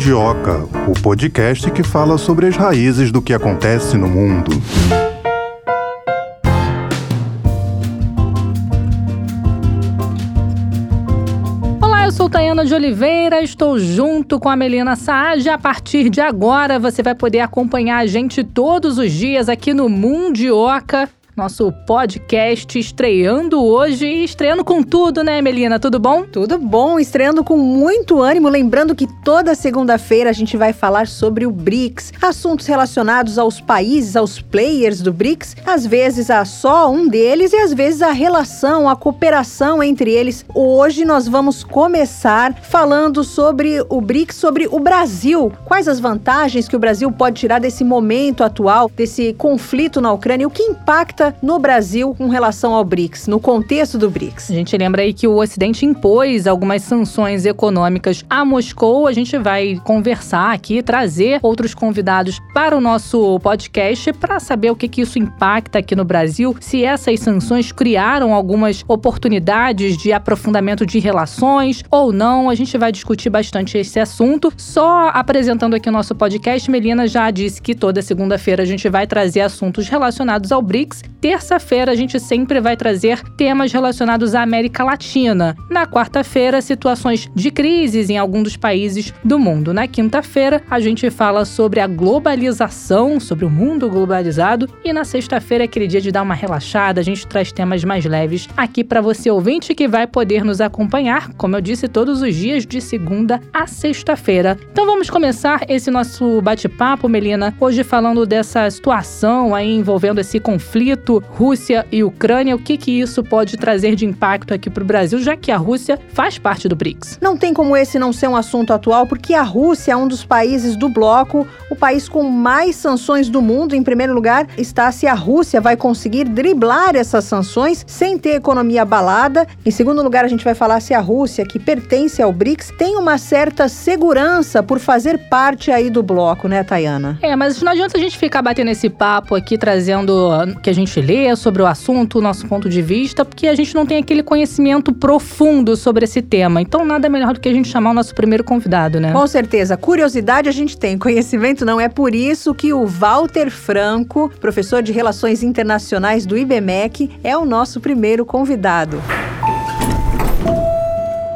Mundioca, o podcast que fala sobre as raízes do que acontece no mundo. Olá, eu sou Tayana de Oliveira, estou junto com a Melina Saad. A partir de agora, você vai poder acompanhar a gente todos os dias aqui no Mundioca nosso podcast estreando hoje estreando com tudo, né, Melina? Tudo bom? Tudo bom, estreando com muito ânimo. Lembrando que toda segunda-feira a gente vai falar sobre o BRICS, assuntos relacionados aos países, aos players do BRICS, às vezes a só um deles e às vezes a relação, a cooperação entre eles. Hoje nós vamos começar falando sobre o BRICS, sobre o Brasil. Quais as vantagens que o Brasil pode tirar desse momento atual, desse conflito na Ucrânia, o que impacta no Brasil com relação ao BRICS, no contexto do BRICS? A gente lembra aí que o Ocidente impôs algumas sanções econômicas a Moscou. A gente vai conversar aqui, trazer outros convidados para o nosso podcast para saber o que, que isso impacta aqui no Brasil, se essas sanções criaram algumas oportunidades de aprofundamento de relações ou não. A gente vai discutir bastante esse assunto. Só apresentando aqui o nosso podcast, Melina já disse que toda segunda-feira a gente vai trazer assuntos relacionados ao BRICS Terça-feira a gente sempre vai trazer temas relacionados à América Latina. Na quarta-feira, situações de crises em algum dos países do mundo. Na quinta-feira, a gente fala sobre a globalização, sobre o mundo globalizado. E na sexta-feira, é aquele dia de dar uma relaxada, a gente traz temas mais leves aqui para você ouvinte que vai poder nos acompanhar, como eu disse, todos os dias de segunda a sexta-feira. Então vamos começar esse nosso bate-papo, Melina, hoje falando dessa situação aí envolvendo esse conflito conflito Rússia e Ucrânia, o que, que isso pode trazer de impacto aqui para o Brasil, já que a Rússia faz parte do BRICS? Não tem como esse não ser um assunto atual, porque a Rússia é um dos países do bloco, o país com mais sanções do mundo. Em primeiro lugar, está se a Rússia vai conseguir driblar essas sanções sem ter economia abalada. Em segundo lugar, a gente vai falar se a Rússia, que pertence ao BRICS, tem uma certa segurança por fazer parte aí do bloco, né, Tayana? É, mas não adianta a gente ficar batendo esse papo aqui, trazendo que a gente lê sobre o assunto, o nosso ponto de vista, porque a gente não tem aquele conhecimento profundo sobre esse tema. Então, nada melhor do que a gente chamar o nosso primeiro convidado, né? Com certeza. Curiosidade a gente tem, conhecimento não. É por isso que o Walter Franco, professor de Relações Internacionais do IBMEC, é o nosso primeiro convidado.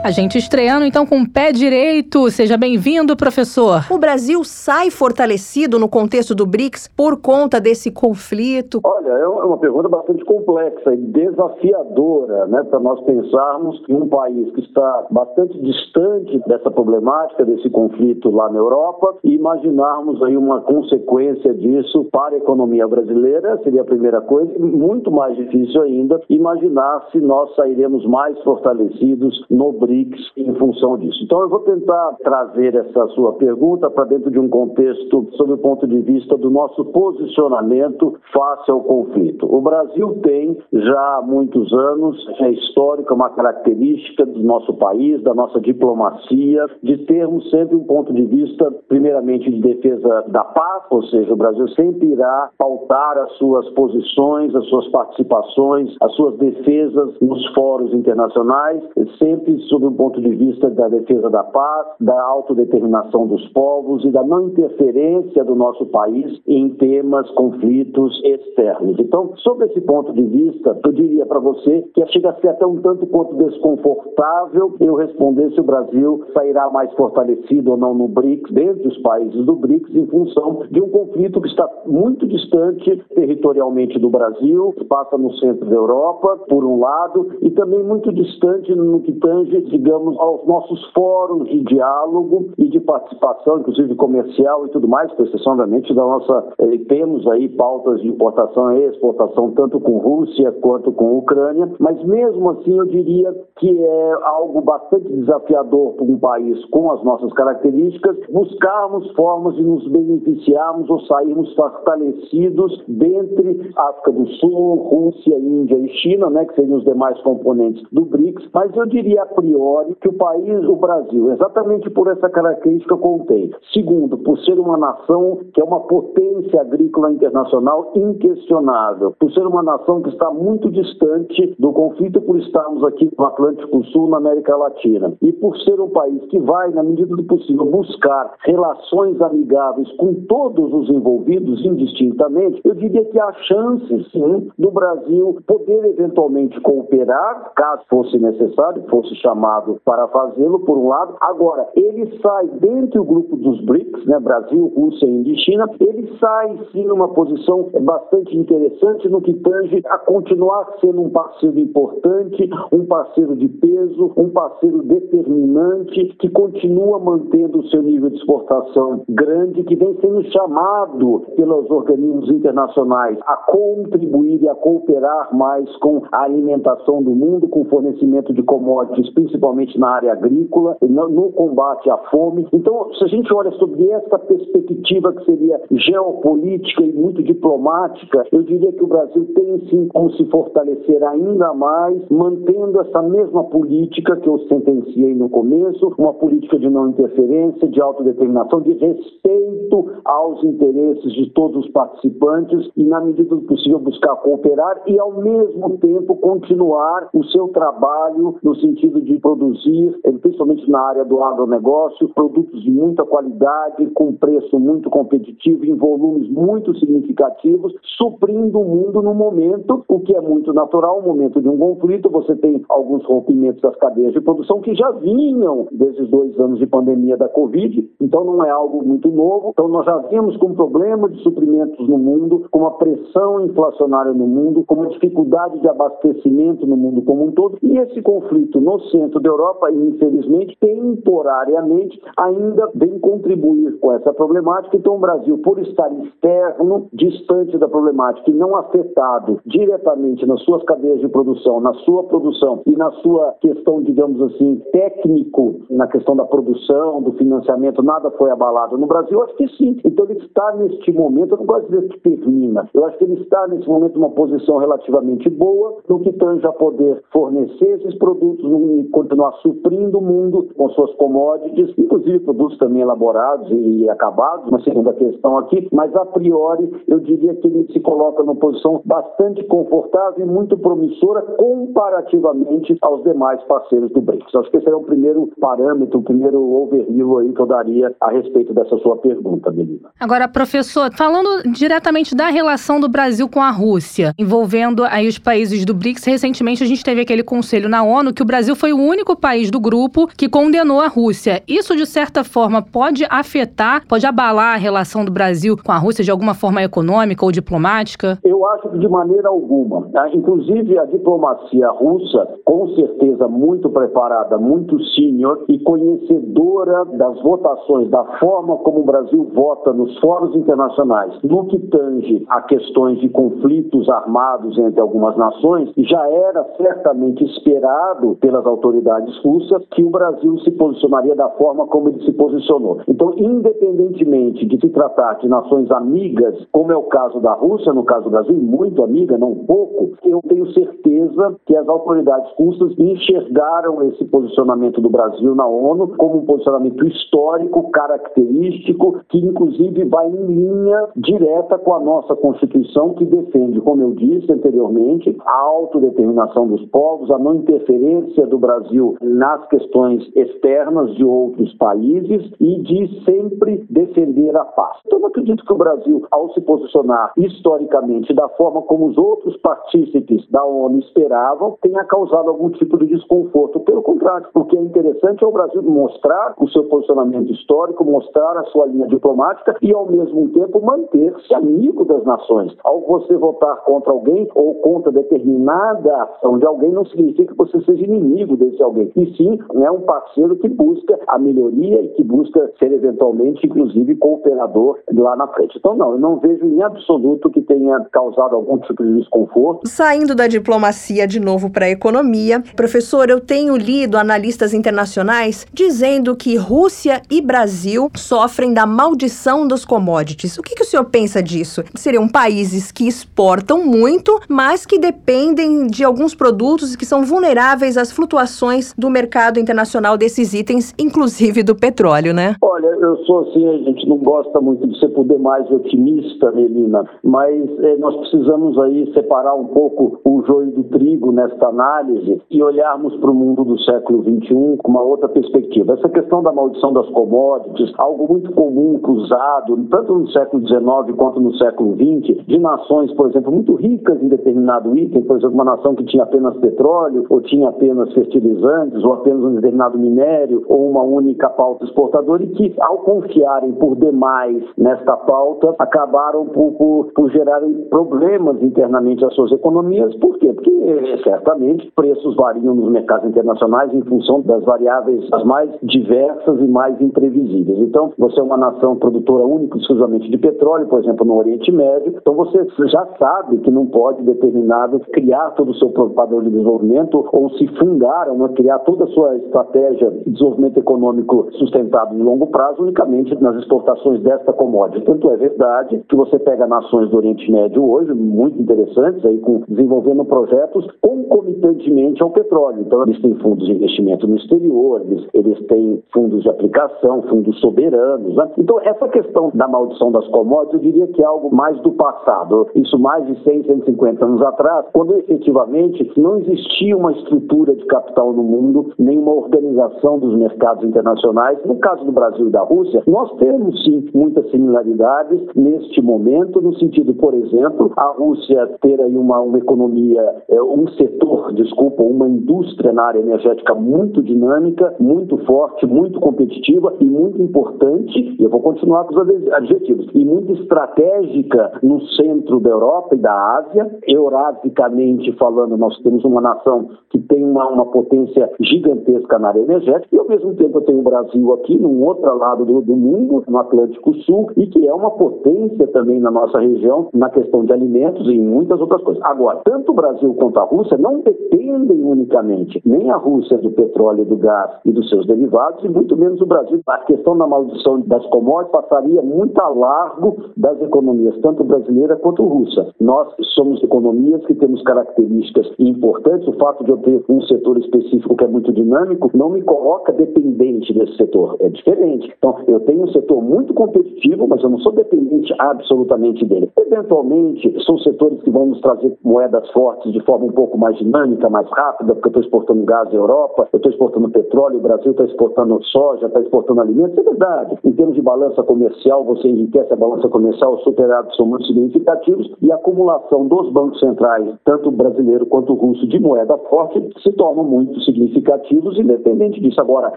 A gente estreando então com o pé direito. Seja bem-vindo, professor. O Brasil sai fortalecido no contexto do BRICS por conta desse conflito? Olha, é uma pergunta bastante complexa e desafiadora, né, para nós pensarmos em um país que está bastante distante dessa problemática, desse conflito lá na Europa, e imaginarmos aí uma consequência disso para a economia brasileira, seria a primeira coisa. E muito mais difícil ainda imaginar se nós sairemos mais fortalecidos no BRICS Em função disso. Então, eu vou tentar trazer essa sua pergunta para dentro de um contexto sob o ponto de vista do nosso posicionamento face ao conflito. O Brasil tem já há muitos anos, é histórica, uma característica do nosso país, da nossa diplomacia, de termos sempre um ponto de vista, primeiramente, de defesa da paz, ou seja, o Brasil sempre irá pautar as suas posições, as suas participações, as suas defesas nos fóruns internacionais, sempre sob do ponto de vista da defesa da paz, da autodeterminação dos povos e da não interferência do nosso país em temas, conflitos externos. Então, sob esse ponto de vista, eu diria para você que chega a ser até um tanto quanto desconfortável eu responder se o Brasil sairá mais fortalecido ou não no BRICS, dentre os países do BRICS, em função de um conflito que está muito distante territorialmente do Brasil, passa no centro da Europa, por um lado, e também muito distante no que tange digamos, aos nossos fóruns de diálogo e de participação, inclusive comercial e tudo mais, com exceção, obviamente, da nossa. Eh, temos aí pautas de importação e exportação, tanto com Rússia quanto com Ucrânia, mas mesmo assim eu diria que é algo bastante desafiador para um país com as nossas características buscarmos formas de nos beneficiarmos ou sairmos fortalecidos dentre África do Sul, Rússia, Índia e China, né, que seriam os demais componentes do BRICS, mas eu diria a priori que o país, o Brasil, exatamente por essa característica contém. Segundo, por ser uma nação que é uma potência agrícola internacional inquestionável, por ser uma nação que está muito distante do conflito por estarmos aqui no Atlântico Sul, na América Latina, e por ser um país que vai, na medida do possível, buscar relações amigáveis com todos os envolvidos indistintamente, eu diria que há chances, sim, do Brasil poder eventualmente cooperar, caso fosse necessário, fosse chamado para fazê-lo, por um lado. Agora, ele sai dentro do grupo dos BRICS, né, Brasil, Rússia, Índia e China, ele sai sim numa posição bastante interessante no que tange a continuar sendo um parceiro importante, um parceiro de peso, um parceiro determinante, que continua mantendo o seu nível de exportação grande, que vem sendo chamado pelos organismos internacionais a contribuir e a cooperar mais com a alimentação do mundo, com o fornecimento de commodities, principalmente na área agrícola, no combate à fome. Então, se a gente olha sobre essa perspectiva que seria geopolítica e muito diplomática, eu diria que o Brasil tem sim como se fortalecer ainda mais, mantendo essa mesma política que eu sentenciei no começo, uma política de não interferência, de autodeterminação, de respeito aos interesses de todos os participantes e, na medida do possível, buscar cooperar e, ao mesmo tempo, continuar o seu trabalho no sentido de produzir, eh, principalmente na área do agronegócio, produtos de muita qualidade, com preço muito competitivo, em volumes muito significativos, suprindo o mundo no momento, o que é muito natural, um momento de um conflito, você tem alguns rompimentos das cadeias de produção que já vinham desde os dois anos de pandemia da Covid, então não é algo muito novo. Então nós já vimos com problema de suprimentos no mundo, com uma pressão inflacionária no mundo, com uma dificuldade de abastecimento no mundo como um todo, e esse conflito no centro da Europa, infelizmente, temporariamente, ainda vem contribuir com essa problemática. Então o Brasil, por estar externo, distante da problemática e não afetado diretamente nas suas cadeias de produção, na sua produção e na sua questão, digamos assim, técnico, na questão da produção, do financiamento, nada foi abalado no Brasil, acho que sim. Então ele está neste momento, eu não gosto de dizer que termina, eu acho que ele está nesse momento numa posição relativamente boa no que tange a poder fornecer esses produtos e continuar suprindo o mundo com suas commodities, inclusive produtos também elaborados e acabados, uma segunda questão aqui, mas a priori eu diria que ele se coloca numa posição bastante confortável e muito promissora comparativamente aos demais parceiros do BRICS. Acho que esse é o primeiro parâmetro, o primeiro overview aí que eu daria a respeito dessa sua pergunta, Melina. Agora, professor, falando diretamente da relação do Brasil com a Rússia, envolvendo aí os países do BRICS, recentemente a gente teve aquele conselho na ONU que o Brasil foi o único país do grupo que condenou a Rússia. Isso, de certa forma, pode afetar, pode abalar a relação do Brasil com a Rússia de alguma forma econômica ou diplomática? Eu acho que de maneira alguma. Inclusive, a diplomacia russa, com certeza muito preparada, muito sênior e conhecedora das votações, da forma como o Brasil vota nos fóruns internacionais, no que tange a questões de conflitos armados entre algumas nações, já era certamente esperado pelas autoridades russas que o Brasil se posicionaria da forma como ele se posicionou. Então, independentemente de se tratar de nações amigas, como é o caso da Rússia, no caso do Brasil, muito amiga, não pouco, eu tenho certeza que as autoridades russas enxergaram esse posicionamento do Brasil na ONU como um posicionamento histórico, característico, que inclusive vai em linha direta com a nossa Constituição, que defende, como eu disse anteriormente, a autodeterminação dos povos, a não interferência do Brasil nas questões externas de outros países e de sempre defender a paz. Então, acredito que o Brasil, ao se posicionar historicamente da forma como os outros partícipes da ONU esperavam, tenha causado algum tipo de desconforto. Pelo contrário, o que é interessante é o Brasil mostrar o seu posicionamento histórico, mostrar a sua linha diplomática e, ao mesmo tempo, manter-se amigo das nações. Ao você votar contra alguém ou contra determinada ação de alguém, não significa que você seja inimigo desse alguém. E sim, é um parceiro que busca a melhoria e que busca ser eventualmente, inclusive, cooperador lá na frente. Então, não, eu não vejo em absoluto que tenha causado algum tipo de desconforto. Saindo da diplomacia de novo para a economia, professor, eu tenho lido analistas internacionais dizendo que Rússia e Brasil sofrem da maldição dos commodities. O que, que o senhor pensa disso? Seriam países que exportam muito, mas que dependem de alguns produtos que são vulneráveis às flutuações do mercado internacional desses itens, inclusive do petróleo, né? Olha, eu sou assim, a gente não gosta muito de ser poder mais otimista, Melina, mas é, nós precisamos aí separar um pouco o joio do trigo nesta análise e olharmos para o mundo do século XXI com uma outra perspectiva. Essa questão da maldição das commodities, algo muito comum, cruzado, tanto no século XIX quanto no século XX, de nações, por exemplo, muito ricas em determinado item, por exemplo, uma nação que tinha apenas petróleo, ou tinha apenas fertilizantes, ou apenas um determinado minério, ou uma única pauta exportadora, e que, ao confiarem por demais nesta pauta, acabaram por, por, por gerarem problemas internamente às suas economias. Por quê? Porque, certamente, preços variam nos mercados internacionais em função das variáveis mais diversas e mais imprevisíveis. Então, você é uma nação produtora única exclusivamente de petróleo, por exemplo, no Oriente Médio, então você já sabe que não pode determinado criar todo o seu padrão de desenvolvimento ou se fundar, ou criar toda a sua estratégia de desenvolvimento econômico sustentado de longo prazo unicamente nas exportações desta commodity. Tanto é verdade que você pega nações do Oriente Médio hoje, muito interessantes, aí com, desenvolvendo projetos concomitantemente ao petróleo. Então, eles têm fundos de investimento no exterior, eles, eles têm fundos de aplicação, fundos soberanos. Né? Então, essa questão da maldição das commodities, eu diria que é algo mais do passado. Isso mais de 100, 150 anos atrás, quando efetivamente não existia uma estrutura de capital no mundo, nem uma organização dos mercados internacionais. No caso do Brasil e da Rússia, nós temos sim muitas similaridades neste momento, no sentido, por exemplo, a Rússia ter aí uma, uma economia, é, um setor, desculpa, uma indústria na área energética muito dinâmica, muito forte, muito competitiva e muito importante, e eu vou continuar com os adjetivos, e muito estratégica no centro da Europa e da Ásia. Eurasicamente falando, nós temos uma nação que tem uma, uma potência gigantesca na área energética e, ao mesmo tempo, eu tenho o Brasil aqui, num outro lado do, do mundo, no Atlântico Sul, e que é uma potência também na nossa região na questão de alimentos e em muitas outras coisas. Agora, tanto o Brasil quanto a Rússia não dependem unicamente, nem a Rússia do petróleo, do gás e dos seus derivados, e muito menos o Brasil. A questão da maldição das commodities passaria muito a largo das economias, tanto brasileira quanto russa. Nós somos economias que temos características importantes. O fato de eu ter um setor específico que é muito dinâmico não me coloca dependente desse setor. É diferente. Então, eu tenho um setor muito competitivo, mas eu não sou dependente absolutamente dele. Eventualmente, são setores que vão nos trazer moedas fortes de forma um pouco mais dinâmica, mais rápida, porque eu estou exportando gás à Europa, eu estou exportando petróleo, o Brasil está exportando soja, está exportando alimentos. É verdade. Em termos de balança comercial, você enriquece a balança comercial, os superados são muito significativos e a acumulação dos bancos centrais, tanto brasileiro quanto russo, de moeda forte, se tornam muito significativos, independente disso. Agora,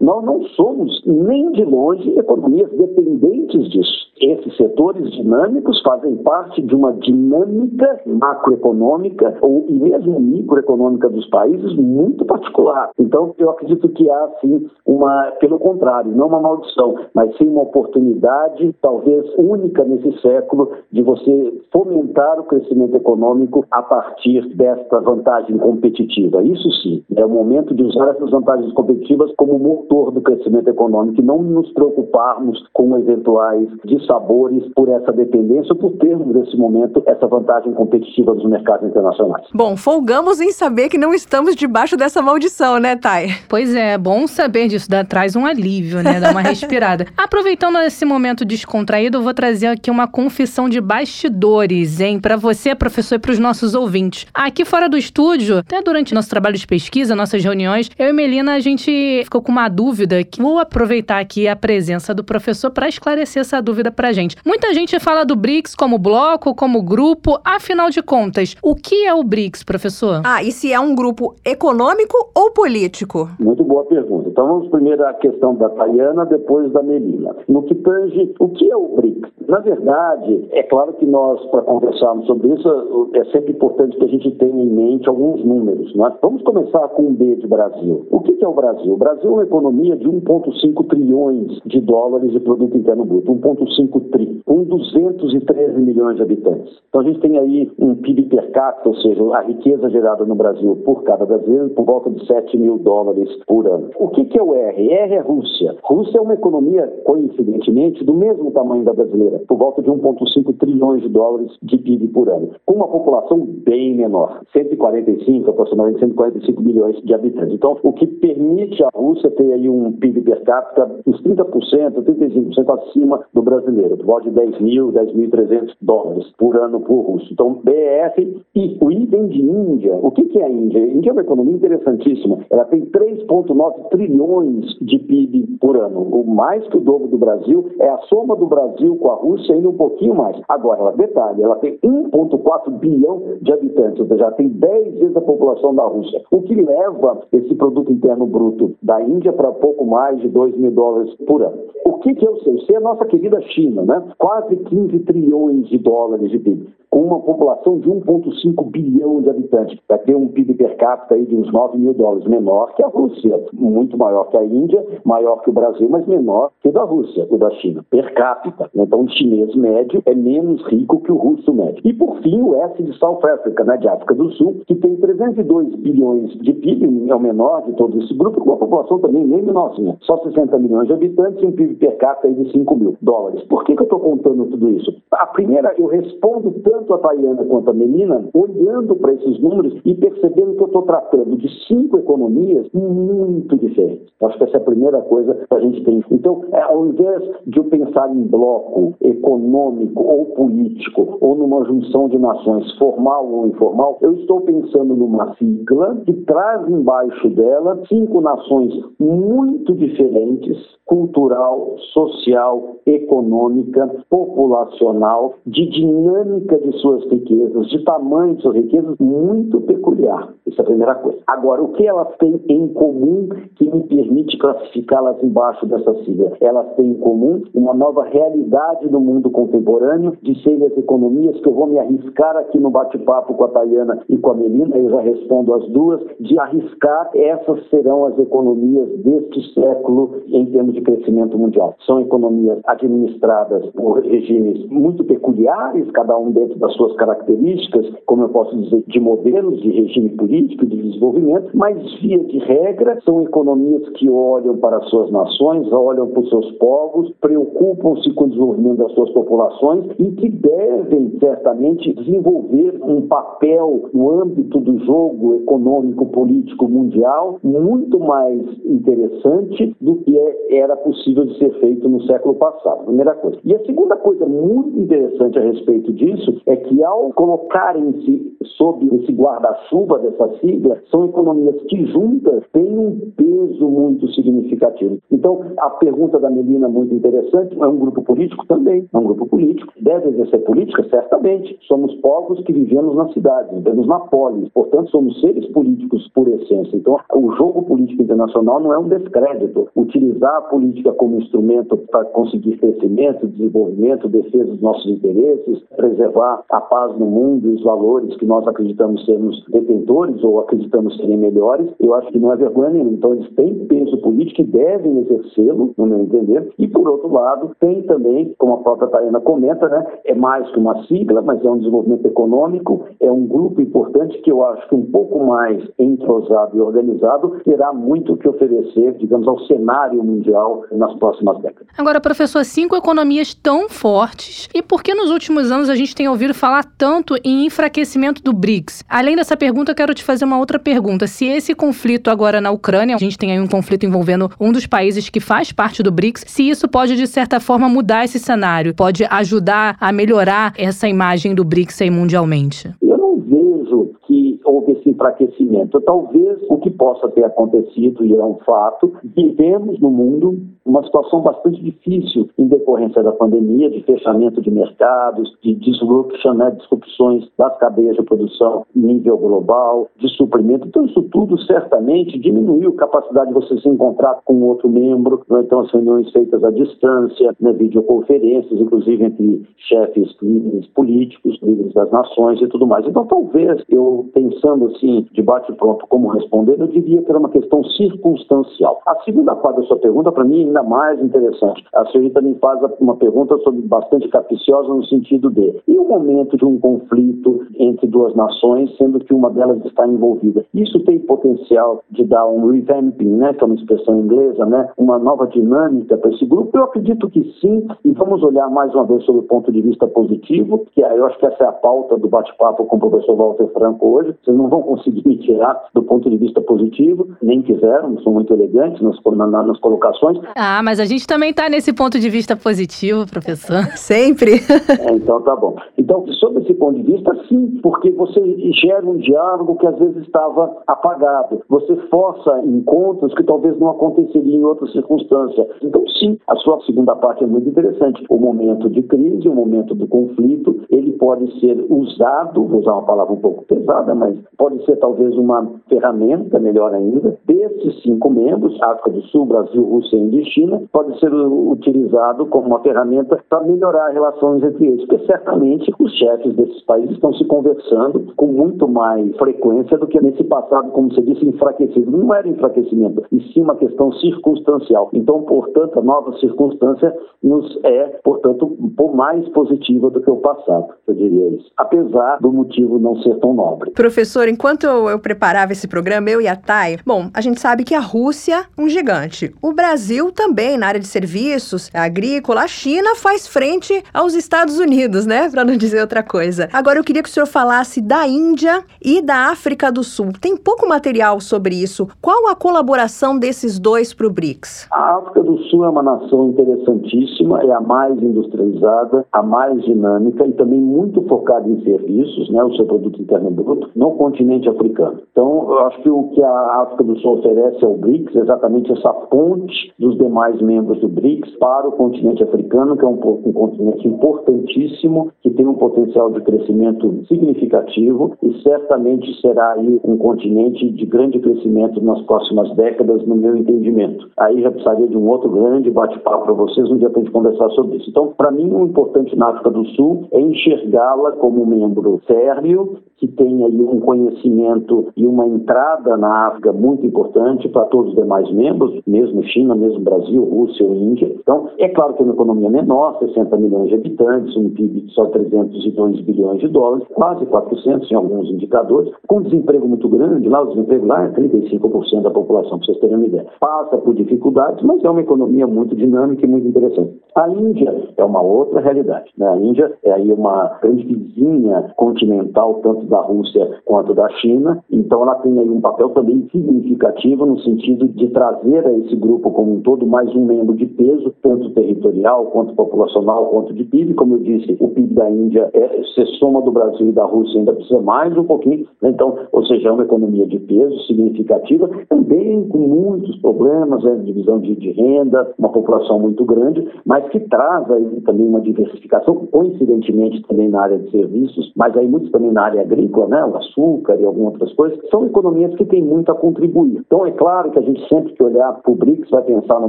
nós não somos nem de longe economias dependentes disso. Esses setores dinâmicos fazem parte de uma dinâmica macroeconômica ou e mesmo microeconômica dos países muito particular. Então, eu acredito que há, sim, uma, pelo contrário, não uma maldição, mas sim uma oportunidade, talvez única nesse século, de você fomentar o crescimento econômico a partir desta vantagem competitiva. Isso sim, é o momento de usar essas vantagens competitivas como motor do crescimento econômico e não nos preocuparmos com eventuais dissabores por essa dependência ou por termos, nesse momento, essa vantagem competitiva dos mercados internacionais. Bom, folgamos em saber que não estamos debaixo dessa maldição, né, Thay? Pois é, bom saber disso, dá, traz um alívio, né? Dá uma respirada. Aproveitando esse momento descontraído, eu vou trazer aqui uma confissão de bastidores, hein? Para você, professor, e para os nossos ouvintes. Aqui fora do estúdio, até durante nosso trabalho de pesquisa, nossas reuniões, eu e Melina, a gente ficou com uma dúvida que vou aproveitar aqui a presença do professor para esclarecer essa dúvida pra gente. Muita gente fala do BRICS como bloco, como grupo, afinal de contas, o que é o BRICS, professor? Ah, e se é um grupo econômico ou político? Muito boa pergunta. Então vamos primeiro à questão da Tayana, depois da Melina. No que tange, o que é o BRICS? Na verdade, é claro que nós, para conversarmos sobre isso, é sempre importante que a gente tenha em mente alguns números. Né? Vamos começar com o B de Brasil. O que é o Brasil? O Brasil é uma economia de 1,5 trilhões de dólares de produto interno bruto, 1,5 tri, com 213 milhões de habitantes. Então a gente tem aí um PIB per capita, ou seja, a riqueza gerada no Brasil por cada brasileiro, por volta de 7 mil dólares por ano. O que é o R? R é Rússia. Rússia é uma economia, coincidentemente, do mesmo tamanho da brasileira brasileira, por volta de 1,5 trilhões de dólares de PIB por ano, com uma população bem menor, 145, aproximadamente 145 milhões de habitantes. Então, o que permite a Rússia ter aí um PIB per capita uns 30%, 35% acima do brasileiro, por volta de 10 mil, 10.300 dólares por ano por russo. Então, BR e o item de Índia. O que é a Índia? A Índia é uma economia interessantíssima. Ela tem 3,9 trilhões de PIB por ano, o mais que o dobro do Brasil. É a soma do Brasil com a Rússia ainda um pouquinho mais. Agora, ela, detalhe, ela tem 1,4 bilhão de habitantes, ou seja, tem 10 vezes a população da Rússia, o que leva esse produto interno bruto da Índia para pouco mais de 2 mil dólares por ano. O que, que eu sei? Eu sei a nossa querida China, né? quase 15 trilhões de dólares de PIB com uma população de 1,5 bilhão de habitantes. Vai ter um PIB per capita aí de uns 9 mil dólares, menor que a Rússia, muito maior que a Índia, maior que o Brasil, mas menor que o da Rússia, o da China, per capita. Então, o chinês médio é menos rico que o russo médio. E, por fim, o S de South Africa, né, de África do Sul, que tem 302 bilhões de PIB, é o menor de todo esse grupo, com uma população também bem menorzinha, só 60 milhões de habitantes e um PIB per capita de 5 mil dólares. Por que, que eu estou contando tudo isso? A primeira, eu respondo tanto a Tayana quanto a Melina, olhando para esses números e percebendo que eu estou tratando de cinco economias muito diferentes. Acho que essa é a primeira coisa que a gente tem. Então, é, ao invés de eu pensar em bloco econômico ou político, ou numa junção de nações formal ou informal, eu estou pensando numa sigla que traz embaixo dela cinco nações muito diferentes, cultural, social, econômica, populacional, de dinâmica de suas riquezas, de tamanho de suas riquezas, muito peculiar. Isso é a primeira coisa. Agora, o que elas têm em comum que me permite classificá-las embaixo dessa sigla? Elas têm em comum uma nova realidade do mundo contemporâneo, de serem as economias que eu vou me arriscar aqui no bate-papo com a Tayana e com a Melina, eu já respondo as duas, de arriscar, essas serão as economias deste século em termos de crescimento mundial. São economias administradas por regimes muito peculiares, cada um dentro das suas características, como eu posso dizer, de modelos de regime político de desenvolvimento, mas, via de regra, são economias que olham para as suas nações, olham para os seus povos, preocupam-se com o desenvolvimento das suas populações e que devem, certamente, desenvolver um papel no âmbito do jogo econômico político mundial muito mais interessante do que é, era possível de ser feito no século passado. Primeira coisa. E a segunda coisa muito interessante a respeito disso é que, ao colocarem-se sob esse guarda-chuva dessa sigla, são economias que juntas têm um peso muito significativo. Então, a pergunta da Melina é muito interessante. É um grupo político? Também. É um grupo político. Deve exercer política? Certamente. Somos povos que vivemos na cidade, vivemos na polis. Portanto, somos seres políticos por essência. Então, o jogo político internacional não é um descrédito. Utilizar a política como instrumento para conseguir crescimento, desenvolvimento, defesa dos nossos interesses, preservar a paz no mundo e os valores que nós acreditamos sermos detentores ou acreditamos serem melhores, eu acho que não é vergonha nenhuma. Então, eles têm peso político e devem exercê-lo, no meu entender. E, por outro lado, tem também, como a própria Tayana comenta, né, é mais que uma sigla, mas é um desenvolvimento econômico, é um grupo importante que eu acho que um pouco mais entrosado e organizado terá muito que oferecer, digamos, ao cenário mundial nas próximas décadas. Agora, professor, cinco economias tão fortes, e por que nos últimos anos a gente tem ouvido falar tanto em enfraquecimento do BRICS. Além dessa pergunta, eu quero te fazer uma outra pergunta. Se esse conflito agora na Ucrânia, a gente tem aí um conflito envolvendo um dos países que faz parte do BRICS, se isso pode, de certa forma, mudar esse cenário, pode ajudar a melhorar essa imagem do BRICS aí mundialmente? Eu não vejo que houve esse enfraquecimento. Talvez o que possa ter acontecido, e é um fato, vivemos no mundo uma situação bastante difícil em decorrência da pandemia, de fechamento de mercados, de disruption, né, disrupções das cadeias de produção nível global, de suprimento. Então, isso tudo certamente diminuiu a capacidade de você se encontrar com outro membro, né? então as reuniões feitas à distância, né, videoconferências, inclusive entre chefes líderes políticos, líderes das nações e tudo mais. Então, talvez eu, pensando assim, de bate-pronto como responder, eu diria que era uma questão circunstancial. A segunda parte da sua pergunta, para mim, ainda mais interessante. A senhorita me faz uma pergunta sobre bastante capiciosa no sentido de e o momento de um conflito entre duas nações, sendo que uma delas está envolvida. Isso tem potencial de dar um revamping, né, que é uma expressão inglesa, né, uma nova dinâmica para esse grupo? Eu acredito que sim, e vamos olhar mais uma vez sobre o ponto de vista positivo, que eu acho que essa é a pauta do bate-papo com o professor Walter Franco hoje. Vocês não vão conseguir me tirar do ponto de vista positivo, nem quiseram, são muito elegantes nas, nas colocações. Ah, mas a gente também está nesse ponto de vista positivo, professor. Sempre. É, então tá bom. Então, sob esse ponto de vista, sim, porque você gera um diálogo que às vezes estava apagado. Você força encontros que talvez não aconteceriam em outras circunstâncias. Então, sim, a sua segunda parte é muito interessante. O momento de crise, o momento do conflito, ele pode ser usado, vou usar uma palavra um pouco pesada, mas pode ser talvez uma ferramenta, melhor ainda, desses cinco membros, África do Sul, Brasil, Rússia, Índia e China, pode ser utilizado como uma ferramenta para melhorar as relações entre eles, porque certamente os chefes desses países estão se conversando com muito mais frequência do que nesse passado, como você disse, enfraquecido. Não era enfraquecimento, e sim uma questão circunstancial. Então, portanto, a nova circunstância nos é, portanto, mais positiva do que o passado, eu diria isso. Apesar do motivo não ser tão nobre. Professor, enquanto eu preparava esse programa, eu e a Thay, bom, a gente sabe que a Rússia, um gigante. O Brasil também, na área de serviços, agrícola, a China faz frente aos Estados Unidos, né? Para não dizer outra coisa. Agora eu queria que o senhor falasse da Índia e da África do Sul. Tem pouco material sobre isso. Qual a colaboração desses dois para o BRICS? A África do Sul é uma nação interessantíssima, é a mais industrializada, a mais dinâmica e também muito focada em serviços, né, o seu produto interno bruto, no continente africano. Então, eu acho que o que a África do Sul oferece ao BRICS é exatamente essa ponte dos demais membros do BRICS para o continente africano, que é um, um continente importantíssimo, que tem um potencial de crescimento significativo e certamente será aí um continente de grande crescimento nas próximas décadas, no meu entendimento. Aí já precisaria de um outro grande bate-papo para vocês um dia para a gente conversar sobre isso. Então, para mim, o importante na África do Sul é enxergá-la como um membro férreo, que tem aí um conhecimento e uma entrada na África muito importante para todos os demais membros, mesmo China, mesmo Brasil, Rússia ou Índia. Então, é claro que é uma economia menor, 60 milhões de habitantes, um PIB de só 302 bilhões de dólares, quase 400 em alguns indicadores, com desemprego muito grande, lá o desemprego lá é 35% da população, para vocês terem uma ideia. Passa por dificuldades, mas é uma economia muito dinâmica e muito interessante. A Índia é uma outra realidade. Né? A Índia é aí uma grande vizinha continental, tanto da Rússia quanto da China, então ela tem aí um papel também significativo no sentido de trazer a esse grupo como um todo mais um membro de peso, tanto territorial quanto populacional, quanto de PIB. Como eu disse, o PIB da Índia é, se soma do Brasil e da Rússia ainda precisa mais um pouquinho, então, ou seja, é uma economia de peso significativa, também com muitos problemas, né, divisão de, de renda, uma população muito grande, mas que traz aí também uma diversificação, coincidentemente também na área de serviços, mas aí muitos também na área agrícola, né, o açúcar e algumas outras coisas, são economias que têm muito a contribuir. Então, é claro que a gente sempre que olhar para o BRICS vai pensar no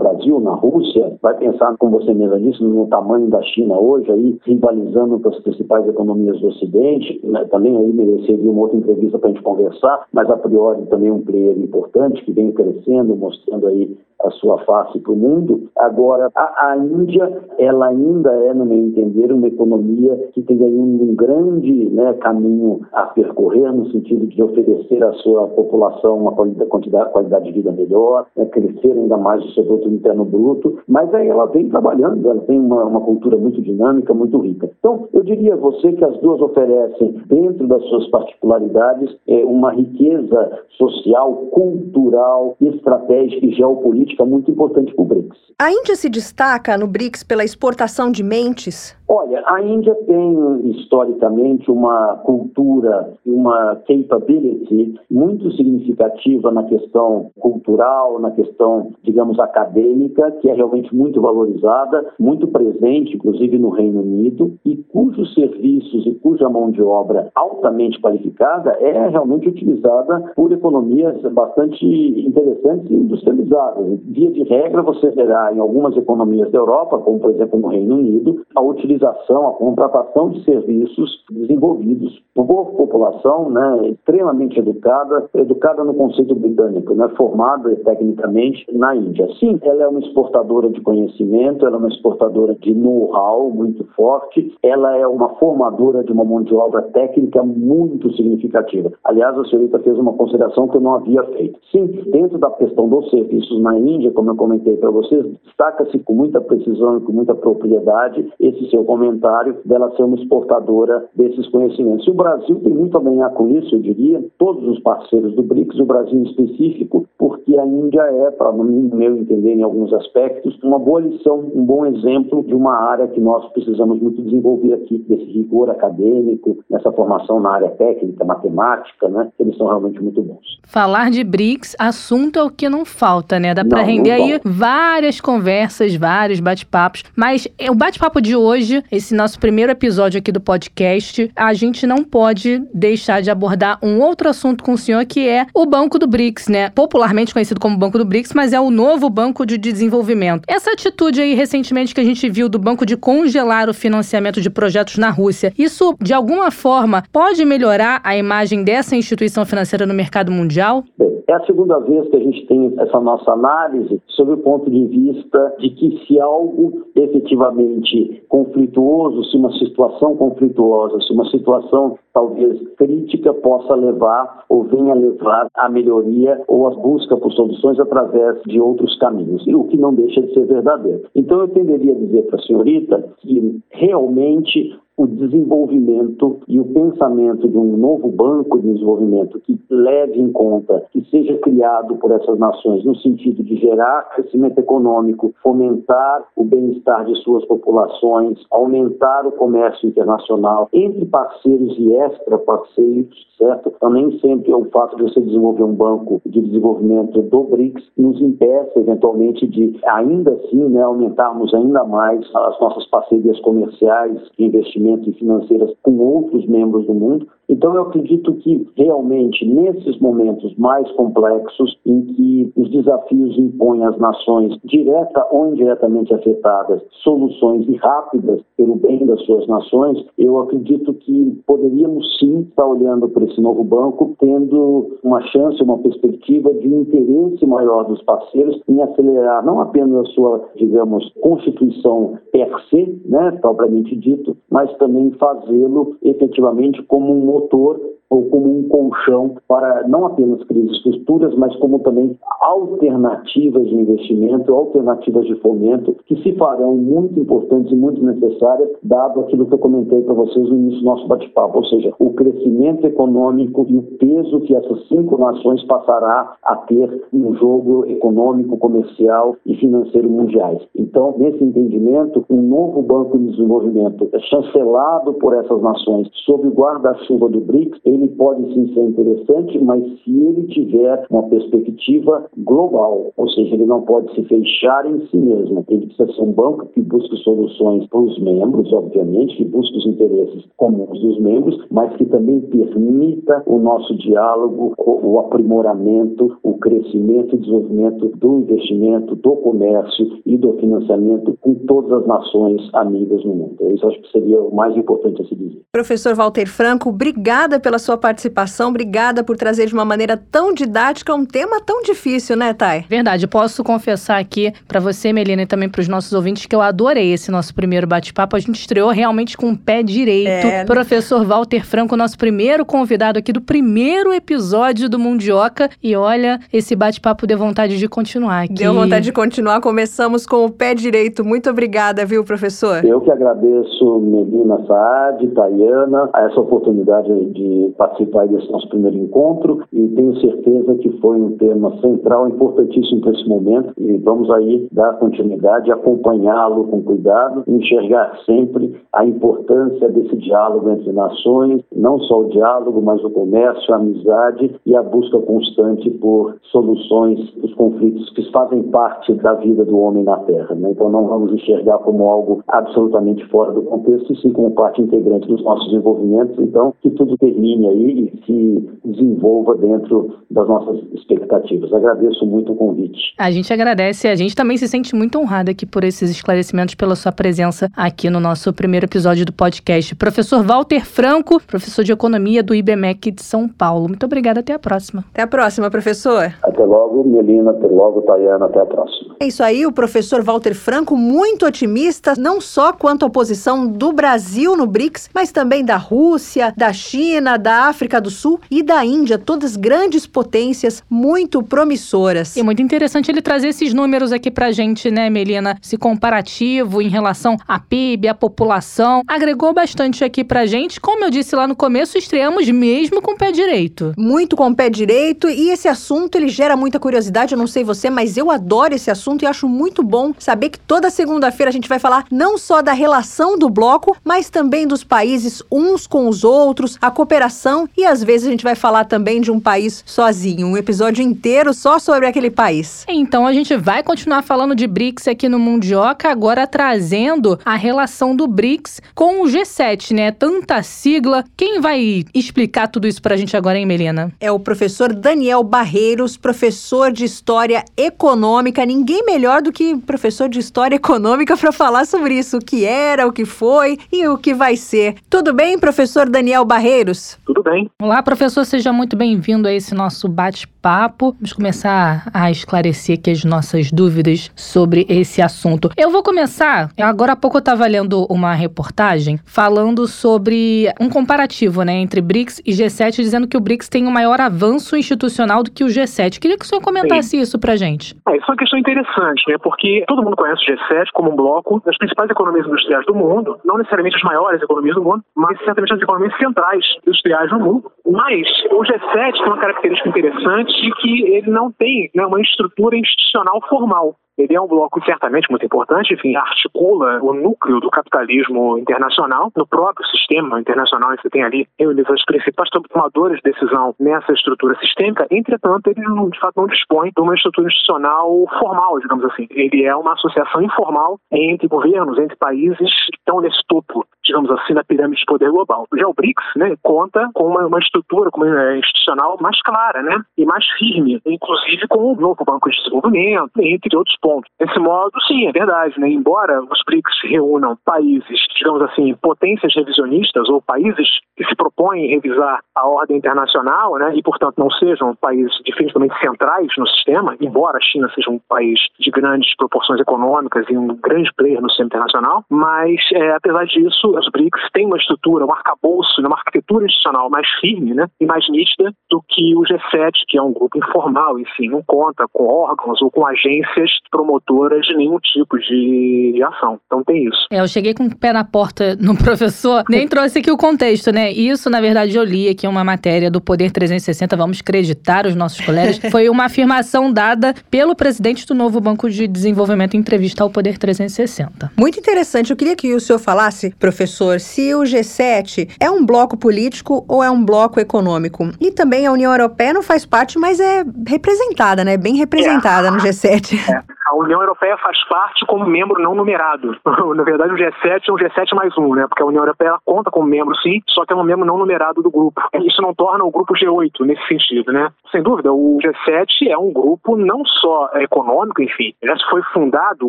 Brasil, na Rússia, vai pensar, como você mesma disse, no tamanho da China hoje, aí rivalizando com as principais economias do Ocidente, né, também aí mereceria uma outra entrevista para a gente conversar, mas a priori também um player importante que vem crescendo, mostrando aí a sua face para o mundo. Agora, a, a, Índia, ela ainda é, no meu entender, uma economia que tem um, um grande né, caminho a percorrer no sentido de oferecer à sua população uma qualidade, qualidade de vida melhor, né, crescer ainda mais o seu produto interno bruto, mas aí ela vem trabalhando, ela tem uma, uma cultura muito dinâmica, muito rica. Então, eu diria a você que as duas oferecem, dentro das suas particularidades, é, uma riqueza social, cultural, estratégica e geopolítica política muito importante para o BRICS. A Índia se destaca no BRICS pela exportação de mentes? Olha, a Índia tem historicamente uma cultura e uma capability muito significativa na questão cultural, na questão, digamos, acadêmica, que é realmente muito valorizada, muito presente, inclusive no Reino Unido, e cujos serviços e cuja mão de obra altamente qualificada é realmente utilizada por economias bastante interessantes e industrializadas. Via de regra, você verá em algumas economias da Europa, como por exemplo no Reino Unido, a utilização utilização, a contratação de serviços desenvolvidos por população né, extremamente educada, educada no conceito britânico, né, formada tecnicamente na Índia. Sim, ela é uma exportadora de conhecimento, ela é uma exportadora de know-how muito forte, ela é uma formadora de uma mão de obra técnica muito significativa. Aliás, a senhorita fez uma consideração que eu não havia feito. Sim, dentro da questão dos serviços na Índia, como eu comentei para vocês, destaca-se com muita precisão e com muita propriedade esse seu comentário dela ser uma exportadora desses conhecimentos. E o Brasil tem muito a ganhar com isso, eu diria, todos os parceiros do BRICS, o Brasil em específico, porque a Índia é, para meu entender, em alguns aspectos, uma boa lição, um bom exemplo de uma área que nós precisamos muito desenvolver aqui, desse rigor acadêmico, nessa formação na área técnica, matemática, né? Eles são realmente muito bons. Falar de BRICS, assunto é o que não falta, né? Dá para render aí várias conversas, vários bate-papos, mas o bate-papo de hoje, esse nosso primeiro episódio aqui do podcast, a gente não pode deixar de abordar um outro assunto com o senhor que é o Banco do BRICS, né? Popularmente conhecido como Banco do BRICS, mas é o novo Banco de Desenvolvimento. Essa atitude aí recentemente que a gente viu do banco de congelar o financiamento de projetos na Rússia, isso de alguma forma pode melhorar a imagem dessa instituição financeira no mercado mundial? Bem, é a segunda vez que a gente tem essa nossa análise sob o ponto de vista de que se algo efetivamente conflituoso, se uma situação conflituosa, se uma situação talvez crítica possa levar ou venha levar à melhoria ou à busca por soluções através de outros caminhos, o que não deixa de ser verdadeiro. Então eu tenderia a dizer para a senhorita que realmente o desenvolvimento e o pensamento de um novo banco de desenvolvimento que leve em conta, que seja criado por essas nações no sentido de gerar crescimento econômico, fomentar o bem-estar de suas populações, aumentar o comércio internacional entre parceiros e extra-parceiros, certo? Então, nem sempre é o fato de você desenvolver um banco de desenvolvimento do BRICS nos impeça, eventualmente, de ainda assim né, aumentarmos ainda mais as nossas parcerias comerciais de investimento financeiras com outros membros do mundo. Então, eu acredito que realmente nesses momentos mais complexos, em que os desafios impõem às nações, direta ou indiretamente afetadas, soluções rápidas pelo bem das suas nações, eu acredito que poderíamos sim estar olhando para esse novo banco, tendo uma chance, uma perspectiva de um interesse maior dos parceiros em acelerar não apenas a sua, digamos, constituição per se, né, propriamente dito, mas também fazê-lo efetivamente como um motor ou como um colchão para não apenas crises futuras, mas como também alternativas de investimento, alternativas de fomento, que se farão muito importantes e muito necessárias, dado aquilo que eu comentei para vocês no início do nosso bate-papo, ou seja, o crescimento econômico e o peso que essas cinco nações passará a ter no jogo econômico, comercial e financeiro mundiais. Então, nesse entendimento, um novo banco de desenvolvimento chancelado por essas nações sob o guarda-chuva do BRICS, ele pode sim ser interessante, mas se ele tiver uma perspectiva global, ou seja, ele não pode se fechar em si mesmo. Ele precisa ser um banco que busque soluções para os membros, obviamente, que busque os interesses comuns dos membros, mas que também permita o nosso diálogo, o aprimoramento, o crescimento e desenvolvimento do investimento, do comércio e do financiamento com todas as nações amigas no mundo. Isso acho que seria o mais importante a se dizer. Professor Walter Franco, obrigada pela sua sua participação. Obrigada por trazer de uma maneira tão didática um tema tão difícil, né, Thay? Verdade. Posso confessar aqui para você, Melina, e também para os nossos ouvintes que eu adorei esse nosso primeiro bate-papo. A gente estreou realmente com o pé direito. É... Professor Walter Franco, nosso primeiro convidado aqui do primeiro episódio do Mundioca. E olha, esse bate-papo deu vontade de continuar aqui. Deu vontade de continuar. Começamos com o pé direito. Muito obrigada, viu, professor? Eu que agradeço, Melina Saad, Tayana, a essa oportunidade de participar desse nosso primeiro encontro e tenho certeza que foi um tema central, importantíssimo para esse momento e vamos aí dar continuidade, acompanhá-lo com cuidado, enxergar sempre a importância desse diálogo entre nações, não só o diálogo, mas o comércio, a amizade e a busca constante por soluções dos conflitos que fazem parte da vida do homem na Terra. Né? Então não vamos enxergar como algo absolutamente fora do contexto, e sim como parte integrante dos nossos desenvolvimentos. Então que tudo termine aí e se desenvolva dentro das nossas expectativas. Agradeço muito o convite. A gente agradece, a gente também se sente muito honrado aqui por esses esclarecimentos, pela sua presença aqui no nosso primeiro episódio do podcast. Professor Walter Franco, professor de Economia do IBMEC de São Paulo. Muito obrigada, até a próxima. Até a próxima, professor. Até logo, Melina, até logo, Tayana, até a próxima. É isso aí, o professor Walter Franco, muito otimista, não só quanto à posição do Brasil no BRICS, mas também da Rússia, da China, da África do Sul e da Índia, todas grandes potências muito promissoras. E é muito interessante ele trazer esses números aqui pra gente, né, Melina? Esse comparativo em relação a PIB, a população, agregou bastante aqui pra gente. Como eu disse lá no começo, estreamos mesmo com o pé direito. Muito com o pé direito e esse assunto ele gera muita curiosidade, eu não sei você, mas eu adoro esse assunto e acho muito bom saber que toda segunda-feira a gente vai falar não só da relação do bloco, mas também dos países uns com os outros, a cooperação e às vezes a gente vai falar também de um país sozinho, um episódio inteiro só sobre aquele país. Então a gente vai continuar falando de BRICS aqui no Mundioca, agora trazendo a relação do BRICS com o G7, né? Tanta sigla. Quem vai explicar tudo isso pra gente agora, hein, Melina? É o professor Daniel Barreiros, professor de História Econômica. Ninguém melhor do que professor de História Econômica para falar sobre isso, o que era, o que foi e o que vai ser. Tudo bem, professor Daniel Barreiros? Tudo bem. Olá, professor, seja muito bem-vindo a esse nosso bate-papo. Vamos começar a esclarecer aqui as nossas dúvidas sobre esse assunto. Eu vou começar, agora há pouco eu estava lendo uma reportagem falando sobre um comparativo, né, entre BRICS e G7, dizendo que o BRICS tem um maior avanço institucional do que o G7. Queria que o senhor comentasse Sim. isso pra gente. É, isso é uma questão interessante, né, porque todo mundo conhece o G7 como um bloco das principais economias industriais do mundo, não necessariamente as maiores economias do mundo, mas certamente as economias centrais industriais no mundo. Mas o G7 tem uma característica interessante de que ele não tem né, uma estrutura institucional formal. Ele é um bloco certamente muito importante, enfim, articula o núcleo do capitalismo internacional. No próprio sistema internacional, você tem ali reunidos os principais tomadores de decisão nessa estrutura sistêmica. Entretanto, ele, de fato, não dispõe de uma estrutura institucional formal, digamos assim. Ele é uma associação informal entre governos, entre países que estão nesse topo, digamos assim, da pirâmide de poder global. Já o BRICS né, conta com uma, uma estrutura uma, é, institucional mais clara né, e mais firme, inclusive com o novo Banco de Desenvolvimento, entre outros pontos ponto. Desse modo, sim, é verdade, né? Embora os BRICS reúnam países, digamos assim, potências revisionistas ou países que se propõem revisar a ordem internacional, né? E, portanto, não sejam países definitivamente centrais no sistema, embora a China seja um país de grandes proporções econômicas e um grande player no sistema internacional, mas, é, apesar disso, os BRICS têm uma estrutura, um arcabouço, né? uma arquitetura institucional mais firme, né? E mais nítida do que o G7, que é um grupo informal, enfim, não conta com órgãos ou com agências promotoras de nenhum tipo de, ação. Então tem isso. É, eu cheguei com o pé na porta no professor, nem trouxe aqui o contexto, né? Isso, na verdade, eu li aqui uma matéria do Poder 360, vamos acreditar os nossos colegas. Foi uma afirmação dada pelo presidente do novo Banco de Desenvolvimento em entrevista ao Poder 360. Muito interessante. Eu queria que o senhor falasse, professor, se o G7 é um bloco político ou é um bloco econômico. E também a União Europeia não faz parte, mas é representada, né? Bem representada é. no G7. É. A União Europeia faz parte como membro não numerado. Na verdade, o G7 é um G7 mais um, né? Porque a União Europeia conta como membro, sim, só que é um membro não numerado do grupo. Isso não torna o grupo G8 nesse sentido, né? Sem dúvida, o G7 é um grupo não só econômico, enfim, já foi fundado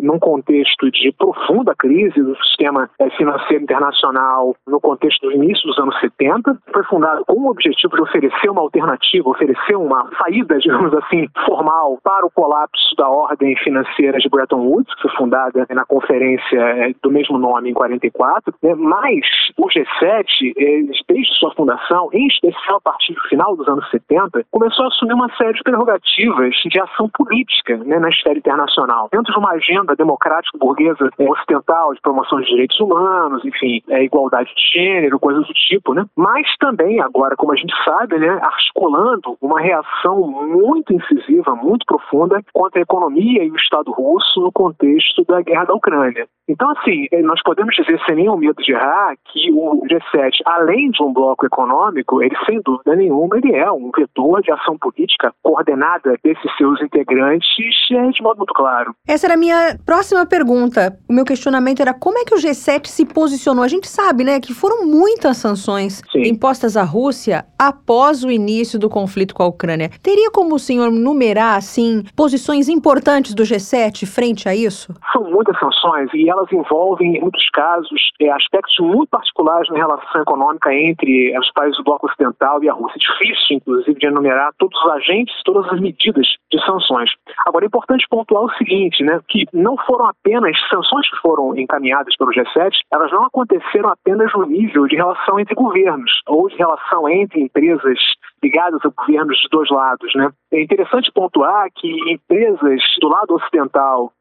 num contexto de profunda crise do sistema eh, financeiro internacional, no contexto do início dos anos 70. Foi fundado com o objetivo de oferecer uma alternativa, oferecer uma saída, digamos assim, formal para o colapso da ordem financeira financeira de Bretton Woods, que foi fundada na conferência é, do mesmo nome em 44, né? mas o G7, é, desde sua fundação, em especial a partir do final dos anos 70, começou a assumir uma série de prerrogativas de ação política né, na esfera internacional, dentro de uma agenda democrática burguesa é, ocidental de promoção de direitos humanos, enfim, é, igualdade de gênero, coisas do tipo, né? mas também agora, como a gente sabe, né, articulando uma reação muito incisiva, muito profunda contra a economia e o Estado russo no contexto da guerra da Ucrânia. Então, assim, eh, nós podemos dizer sem nenhum medo de errar que o G7, além de um bloco econômico, ele sem dúvida nenhuma ele é um vetor de ação política coordenada desses seus integrantes é, de modo muito claro. Essa era a minha próxima pergunta. O meu questionamento era como é que o G7 se posicionou? A gente sabe, né, que foram muitas sanções Sim. impostas à Rússia após o início do conflito com a Ucrânia. Teria como o senhor numerar, assim, posições importantes do G7 frente a isso? São muitas sanções e elas envolvem, em muitos casos, é, aspectos muito particulares na relação econômica entre os países do bloco ocidental e a Rússia. É difícil, inclusive, de enumerar todos os agentes, todas as medidas de sanções. Agora, é importante pontuar o seguinte, né, que não foram apenas sanções que foram encaminhadas pelo G7, elas não aconteceram apenas no nível de relação entre governos ou de relação entre empresas ligadas a governos dos dois lados. Né? É interessante pontuar que empresas do lado ocidental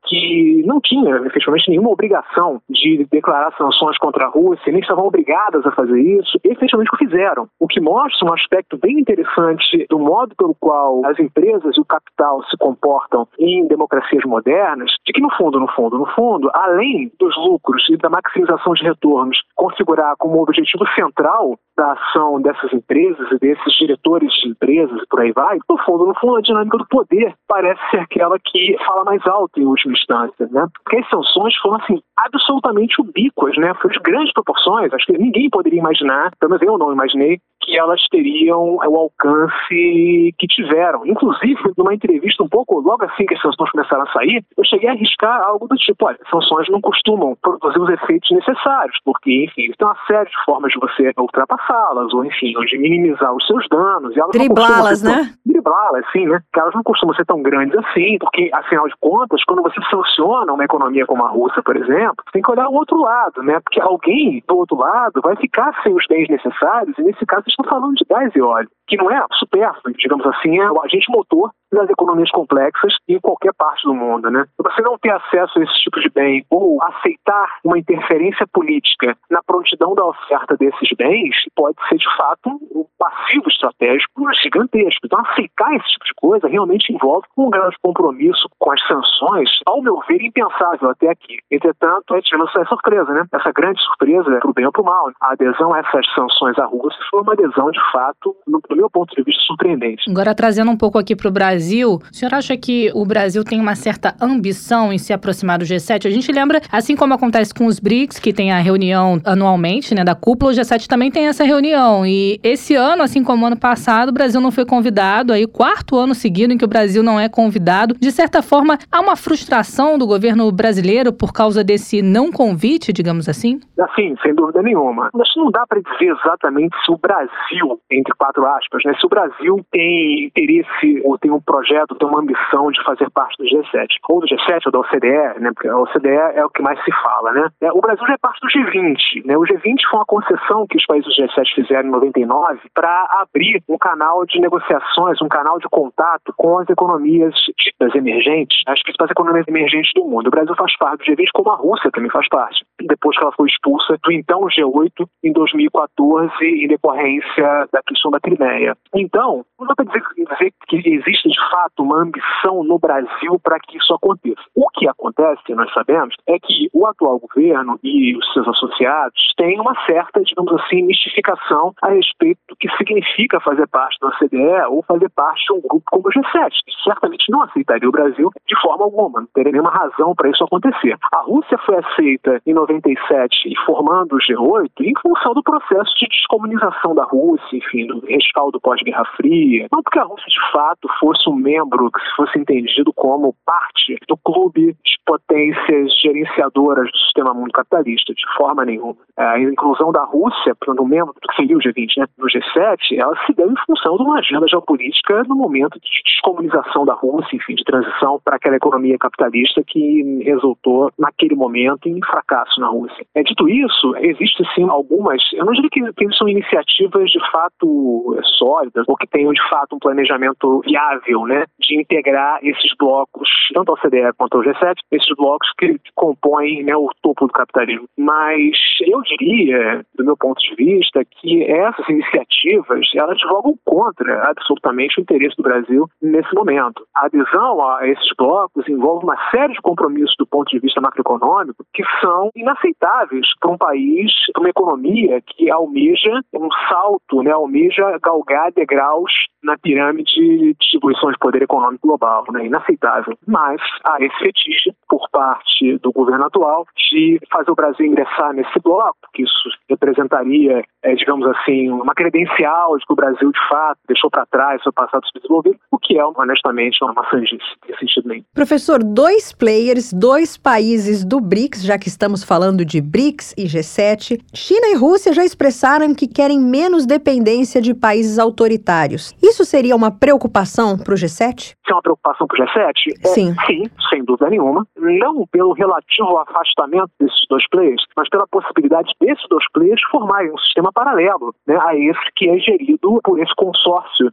que não tinham efetivamente nenhuma obrigação de declarar sanções contra a Rússia, nem estavam obrigadas a fazer isso, efetivamente o fizeram. O que mostra um aspecto bem interessante do modo pelo qual as empresas e o capital se comportam em democracias modernas, de que no fundo, no fundo, no fundo, além dos lucros e da maximização de retornos configurar como objetivo central da ação dessas empresas e desses diretores de empresas e por aí vai, no fundo, no fundo, a dinâmica do poder parece ser aquela que fala mais alto em última instância, né? Porque as sanções foram, assim, absolutamente ubíquas, né? Foram de grandes proporções, acho que ninguém poderia imaginar, pelo menos eu não imaginei, que elas teriam o alcance que tiveram. Inclusive, numa entrevista um pouco logo assim que as sanções começaram a sair, eu cheguei a arriscar algo do tipo, olha, sanções não costumam produzir os efeitos necessários, porque, enfim, tem uma série de formas de você ultrapassá-las, ou enfim, ou de minimizar os seus danos. Driblá-las, né? Driblá-las, sim, né? Que elas não costumam ser tão grandes assim, porque, afinal de contas, quando você sanciona uma economia como a Rússia, por exemplo, tem que olhar o outro lado, né? Porque alguém do outro lado vai ficar sem os bens necessários, e nesse caso estou falando de gás e óleo, que não é supérfluo, digamos assim, é o agente motor das economias complexas em qualquer parte do mundo, né? Você não ter acesso a esse tipo de bem ou aceitar uma interferência política na prontidão da oferta desses bens pode ser de fato um passivo estratégico gigantesco. Então aceitar esse tipo de coisa realmente envolve um grande compromisso com as sanções, ao meu ver, impensável até aqui. Entretanto, é tivemos essa surpresa, né? Essa grande surpresa, pro bem ou pro mal. A adesão a essas sanções à Rússia foi uma adesão de fato, no, do meu ponto de vista, surpreendente. Agora trazendo um pouco aqui para o Brasil o senhor acha que o Brasil tem uma certa ambição em se aproximar do G7? A gente lembra, assim como acontece com os BRICS, que tem a reunião anualmente, né, da cúpula, o G7 também tem essa reunião. E esse ano, assim como ano passado, o Brasil não foi convidado, aí quarto ano seguido em que o Brasil não é convidado. De certa forma, há uma frustração do governo brasileiro por causa desse não convite, digamos assim? Sim, sem dúvida nenhuma. Mas não dá para dizer exatamente se o Brasil, entre quatro aspas, né, se o Brasil tem interesse ou tem um projeto tem uma ambição de fazer parte do G7, ou do G7 ou da OCDE, né? Porque a OCDE é o que mais se fala, né? É, o Brasil já é parte do G20, né? O G20 foi uma concessão que os países do G7 fizeram em 99 para abrir um canal de negociações, um canal de contato com as economias ditas emergentes, as principais economias emergentes do mundo. O Brasil faz parte do G20, como a Rússia também faz parte, depois que ela foi expulsa do então G8 em 2014 em decorrência da questão da Crimeia. Então, não dá para dizer, dizer que existe de fato uma ambição no Brasil para que isso aconteça. O que acontece, nós sabemos, é que o atual governo e os seus associados têm uma certa, digamos assim, mistificação a respeito do que significa fazer parte da OCDE ou fazer parte de um grupo como o G7, que certamente não aceitaria o Brasil de forma alguma, não teria nenhuma razão para isso acontecer. A Rússia foi aceita em 97 e formando o G8 em função do processo de descomunização da Rússia, enfim, do rescaldo pós-Guerra Fria, não porque a Rússia de fato fosse um membro que fosse entendido como parte do clube de potências gerenciadoras do sistema mundo capitalista, de forma nenhuma. É, a inclusão da Rússia, no membro do que seria o G20, né, no G7, ela se deu em função de uma agenda geopolítica no momento de descomunização da Rússia, enfim, de transição para aquela economia capitalista que resultou, naquele momento, em fracasso na Rússia. É, dito isso, existe sim algumas, eu não diria que, que são iniciativas de fato sólidas ou que tenham de fato um planejamento viável né, de integrar esses blocos, tanto ao CDE quanto ao G7, esses blocos que compõem né, o topo do capitalismo. Mas eu diria, do meu ponto de vista, que essas iniciativas elas jogam contra absolutamente o interesse do Brasil nesse momento. A adesão a esses blocos envolve uma série de compromissos do ponto de vista macroeconômico que são inaceitáveis para um país, para uma economia que almeja um salto, né, almeja galgar degraus na pirâmide de distribuição de poder econômico global, né? inaceitável. Mas há esse fetiche por parte do governo atual de fazer o Brasil ingressar nesse bloco, que isso representaria, é, digamos assim, uma credencial de que o Brasil, de fato, deixou para trás seu passado subdesenvolvido, o que é, honestamente, uma sandice, tem sentido nenhum. Professor, dois players, dois países do BRICS, já que estamos falando de BRICS e G7, China e Rússia já expressaram que querem menos dependência de países autoritários. Isso seria uma preocupação para o G7? é uma preocupação para o G7? Sim. É, sim, sem dúvida nenhuma. Não pelo relativo afastamento desses dois players, mas pela possibilidade desses dois players formarem um sistema paralelo né, a esse que é gerido por esse consórcio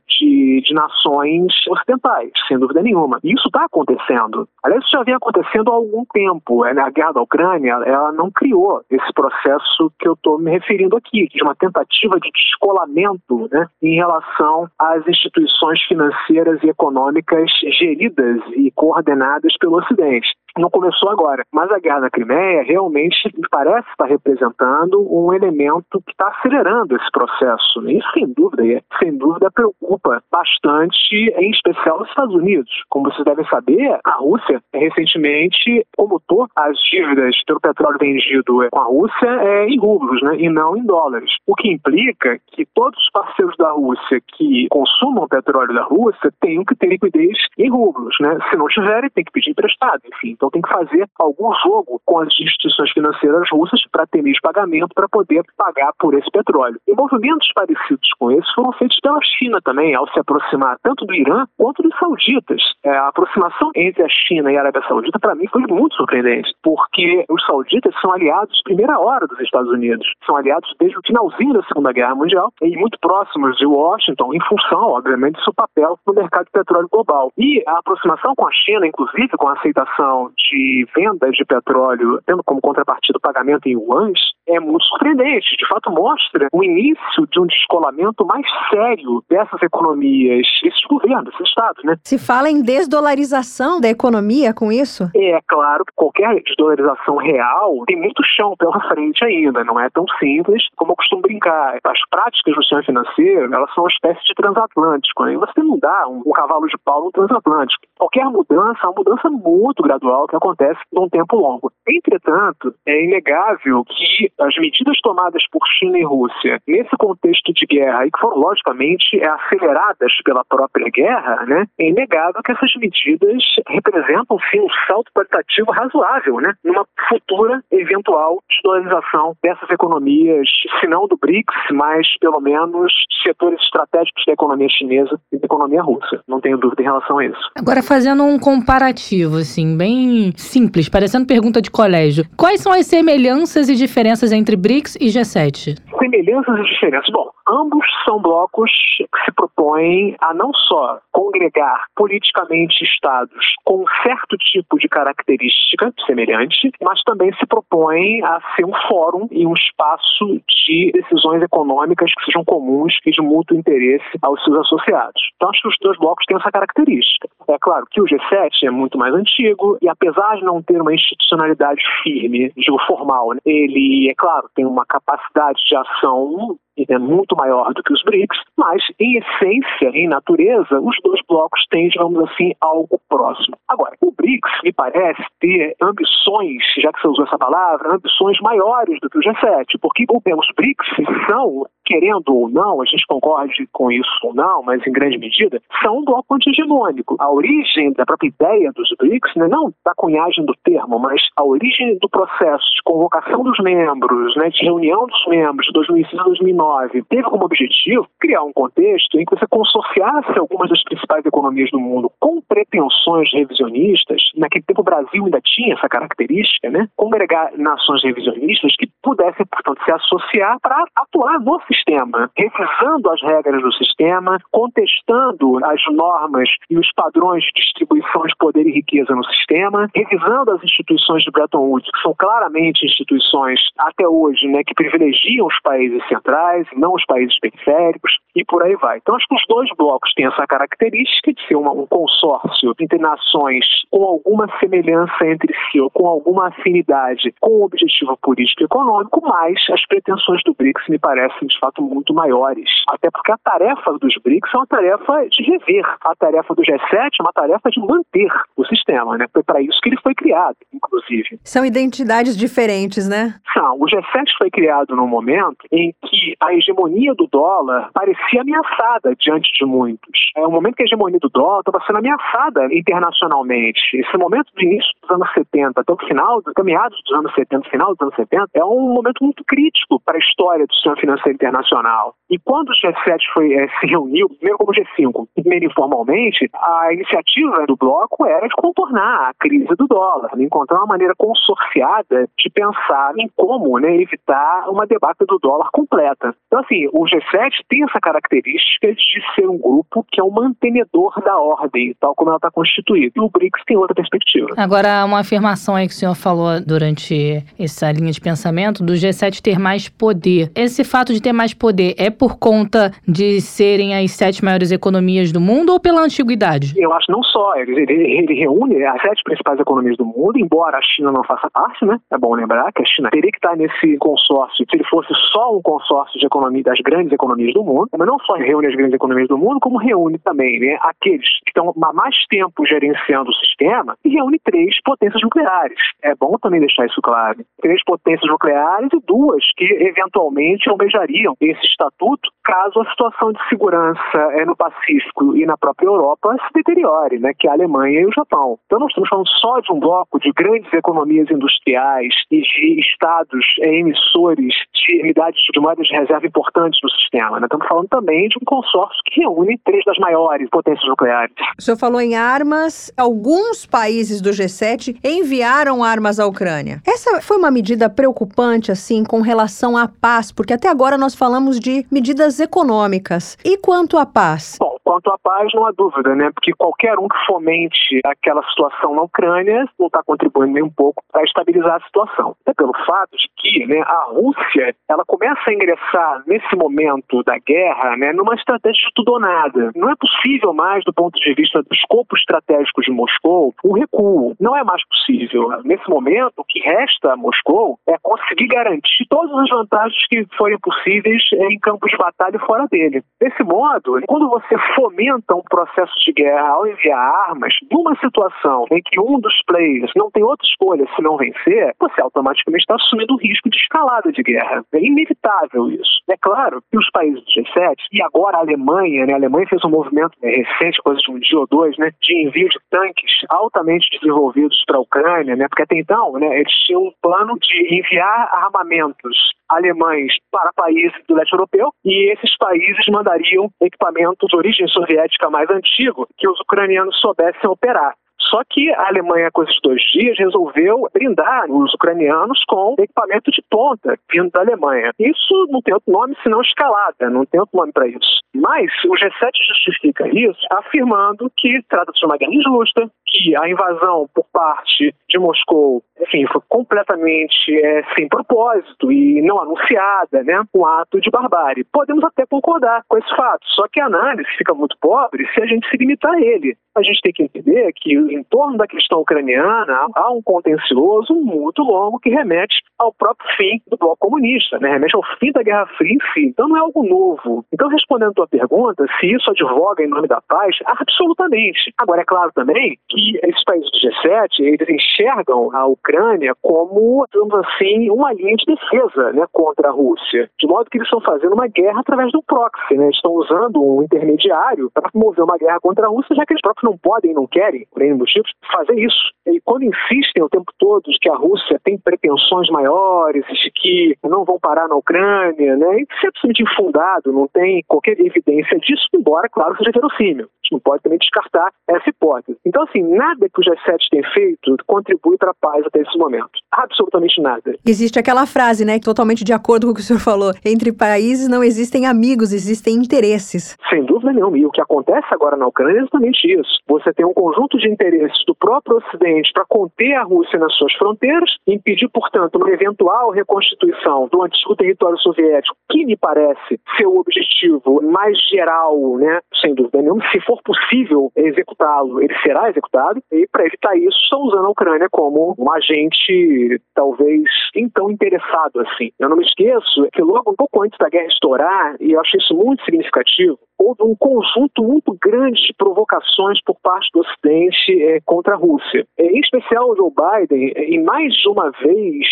de, nações ocidentais, sem dúvida nenhuma. E isso está acontecendo. Aliás, isso já vem acontecendo há algum tempo. É, a guerra da Ucrânia ela não criou esse processo que eu estou me referindo aqui, de uma tentativa de descolamento né, em relação às instituições financeiras e econômicas geridas e coordenadas pelo Ocidente não começou agora. Mas a guerra na Crimeia realmente me parece estar representando um elemento que está acelerando esse processo. Né? Isso, sem dúvida, sem dúvida preocupa bastante, em especial os Estados Unidos. Como vocês devem saber, a Rússia recentemente comutou as dívidas pelo petróleo vendido com a Rússia é, em rublos né? e não em dólares. O que implica que todos os parceiros da Rússia que consumam petróleo da Rússia tenham que ter liquidez em rublos. Né? Se não tiverem, tem que pedir emprestado. Enfim, então tem que fazer algum jogo com as instituições financeiras russas para ter meio de pagamento para poder pagar por esse petróleo. E movimentos parecidos com esses foram feitos pela China também, ao se aproximar tanto do Irã quanto dos sauditas. É, a aproximação entre a China e a Arábia Saudita, para mim, foi muito surpreendente, porque os sauditas são aliados primeira hora dos Estados Unidos, são aliados desde o finalzinho da Segunda Guerra Mundial e muito próximos de Washington, em função, obviamente, do seu papel no mercado de petróleo global. E a aproximação com a China, inclusive com a aceitação de venda de petróleo, tendo como contrapartida o pagamento em yuans, é muito surpreendente. De fato, mostra o início de um descolamento mais sério dessas economias, desses governos, desses estados, né? Se fala em desdolarização da economia com isso? É, claro que qualquer desdolarização real tem muito chão pela frente ainda, não é tão simples como eu costumo brincar. As práticas do sistema financeiro, elas são uma espécie de transatlântico, né? E você não dá um, um cavalo de pau no transatlântico. Qualquer mudança é uma mudança muito gradual que acontece num tempo longo. Entretanto, é inegável que as medidas tomadas por China e Rússia nesse contexto de guerra, e que foram logicamente aceleradas pela própria guerra, né, é inegável que essas medidas representam sim um salto qualitativo razoável, né, numa futura eventual desdolarização dessas economias, se não do BRICS, mas pelo menos setores estratégicos da economia chinesa e da economia russa. Não tenho dúvida em relação a isso. Agora fazendo um comparativo assim, bem simples, parecendo pergunta de colégio. Quais são as semelhanças e diferenças entre BRICS e G7? Semelhanças e diferenças. Bom, ambos são blocos que se propõem a não só congregar politicamente estados com certo tipo de característica semelhante, mas também se propõem a ser um fórum e um espaço de decisões econômicas que sejam comuns e de mútuo interesse aos seus associados. Então, acho que os dois blocos têm essa característica. É claro que o G7 é muito mais antigo e, apesar de não ter uma institucionalidade firme, digo formal, né, ele, é claro, tem uma capacidade de ação é muito maior do que os BRICS, mas em essência, em natureza, os dois blocos têm, digamos assim, algo próximo. Agora, o BRICS me parece ter ambições, já que você usou essa palavra, ambições maiores do que o G7, porque os BRICS são, querendo ou não, a gente concorde com isso ou não, mas em grande medida, são um bloco anti-hegemônico. A origem da própria ideia dos BRICS, né, não da cunhagem do termo, mas a origem do processo de convocação dos membros, né, de reunião dos membros de 2006 a 2009, Teve como objetivo criar um contexto em que você consorciasse algumas das principais economias do mundo com pretensões revisionistas. Naquele tempo o Brasil ainda tinha essa característica, né? Congregar nações revisionistas que pudessem, portanto, se associar para atuar no sistema, revisando as regras do sistema, contestando as normas e os padrões de distribuição de poder e riqueza no sistema, revisando as instituições de Bretton Woods, que são claramente instituições até hoje, né, que privilegiam os países centrais, não os países periféricos, e por aí vai. Então, acho que os dois blocos têm essa característica de ser uma, um consórcio entre nações com alguma semelhança entre si, ou com alguma afinidade com o objetivo político e econômico, mas as pretensões do BRICS me parecem, de fato, muito maiores. Até porque a tarefa dos BRICS é uma tarefa de rever. A tarefa do G7 é uma tarefa de manter o sistema, né? Foi para isso que ele foi criado, inclusive. São identidades diferentes, né? São. O G7 foi criado num momento em que a hegemonia do dólar parecia ameaçada diante de muitos. É um momento que a hegemonia do dólar estava sendo ameaçada internacionalmente. Esse momento do início dos anos 70 até o final, até meados dos anos 70, final dos anos 70, é um momento muito crítico para a história do sistema financeiro internacional. E quando o G7 foi, é, se reuniu, primeiro como G5, primeiro informalmente, a iniciativa do bloco era de contornar a crise do dólar, né? encontrar uma maneira consorciada de pensar em como né, evitar uma debate do dólar completa. Então, assim, o G7 tem essa característica de ser um grupo que é um mantenedor da ordem, tal como ela está constituída. E o BRICS tem outra perspectiva. Agora, uma afirmação aí que o senhor falou durante essa linha de pensamento do G7 ter mais poder. Esse fato de ter mais poder é por conta de serem as sete maiores economias do mundo ou pela antiguidade? Eu acho não só. Ele, ele, ele reúne as sete principais economias do mundo, embora a China não faça parte, né? É bom lembrar que a China teria que estar nesse consórcio se ele fosse só um consórcio de economia das grandes economias do mundo, mas não só reúne as grandes economias do mundo, como reúne também né, aqueles que estão há mais tempo gerenciando o sistema e reúne três potências nucleares. É bom também deixar isso claro. Três potências nucleares e duas que eventualmente almejariam esse estatuto caso a situação de segurança é, no Pacífico e na própria Europa se deteriore, né, que é a Alemanha e o Japão. Então nós estamos falando só de um bloco de grandes economias industriais e de estados é, emissores de unidades de moedas de reserva importantes no sistema. Né? Estamos falando também de um consórcio que reúne três das maiores potências nucleares. O senhor falou em armas. Alguns países do G7 enviaram armas à Ucrânia. Essa foi uma medida preocupante, assim, com relação à paz, porque até agora nós falamos de medidas econômicas. E quanto à paz? Bom, quanto à paz, não há dúvida, né? Porque qualquer um que fomente aquela situação na Ucrânia não está contribuindo nem um pouco para estabilizar a situação. É pelo fato de que né, a Rússia ela começa a ingressar nesse momento da guerra né, numa estratégia de tudo ou nada. Não é possível mais, do ponto de vista do escopo estratégico de Moscou, um recuo. Não é mais possível. Nesse momento, o que resta a Moscou é conseguir garantir todas as vantagens que forem possíveis em campos de batalha fora dele. Desse modo, quando você fomenta um processo de guerra ao enviar armas, numa situação em que um dos players não tem outra escolha se não vencer, você automaticamente está assumindo o risco de escalada de guerra. É inevitável isso. É claro que os países do G7, e agora a Alemanha, né, a Alemanha fez um movimento né, recente, coisa de um dia ou dois, né, de envio de tanques altamente desenvolvidos para a Ucrânia, né, porque até então né, eles tinham um plano de enviar armamentos alemães para países do leste europeu e esses países mandariam equipamentos de origem soviética mais antigo que os ucranianos soubessem operar. Só que a Alemanha, com esses dois dias, resolveu brindar os ucranianos com equipamento de ponta vindo da Alemanha. Isso não tem outro nome senão escalada, não tem outro nome para isso. Mas o G7 justifica isso afirmando que trata-se de uma guerra injusta, que a invasão por parte de Moscou, enfim, foi completamente é, sem propósito e não anunciada, né? Um ato de barbárie. Podemos até concordar com esse fato, só que a análise fica muito pobre se a gente se limitar a ele. A gente tem que entender que em torno da questão ucraniana há um contencioso muito longo que remete ao próprio fim do bloco comunista, né? remete ao fim da Guerra Fria em si. Então não é algo novo. Então, respondendo a tua pergunta, se isso advoga em nome da paz, absolutamente. Agora, é claro também que que esses países do G7 eles enxergam a Ucrânia como, digamos assim, uma linha de defesa né, contra a Rússia. De modo que eles estão fazendo uma guerra através do proxy, né? estão usando um intermediário para promover uma guerra contra a Rússia, já que eles próprios não podem, não querem, por N motivos, fazer isso. E quando insistem o tempo todo de que a Rússia tem pretensões maiores, de que não vão parar na Ucrânia, né? isso é absolutamente infundado, não tem qualquer evidência disso, embora, claro, seja verossímil. Gente não pode também descartar essa hipótese. Então, assim, nada que o G7 tem feito contribui para a paz até esse momento. Absolutamente nada. Existe aquela frase, né, totalmente de acordo com o que o senhor falou: entre países não existem amigos, existem interesses. Sem dúvida nenhuma. E o que acontece agora na Ucrânia é exatamente isso. Você tem um conjunto de interesses do próprio Ocidente para conter a Rússia nas suas fronteiras, impedir, portanto, uma eventual reconstituição do antigo território soviético, que me parece ser o objetivo mais geral, né, sem dúvida nenhuma. Se for possível executá-lo, ele será executado. E para evitar isso, estão usando a Ucrânia como um agente, talvez, então interessado assim. Eu não me esqueço que logo um pouco antes da guerra estourar, e eu achei isso muito significativo, houve um conjunto muito grande de provocações por parte do Ocidente é, contra a Rússia. É, em especial, o Joe Biden, é, em mais de uma vez,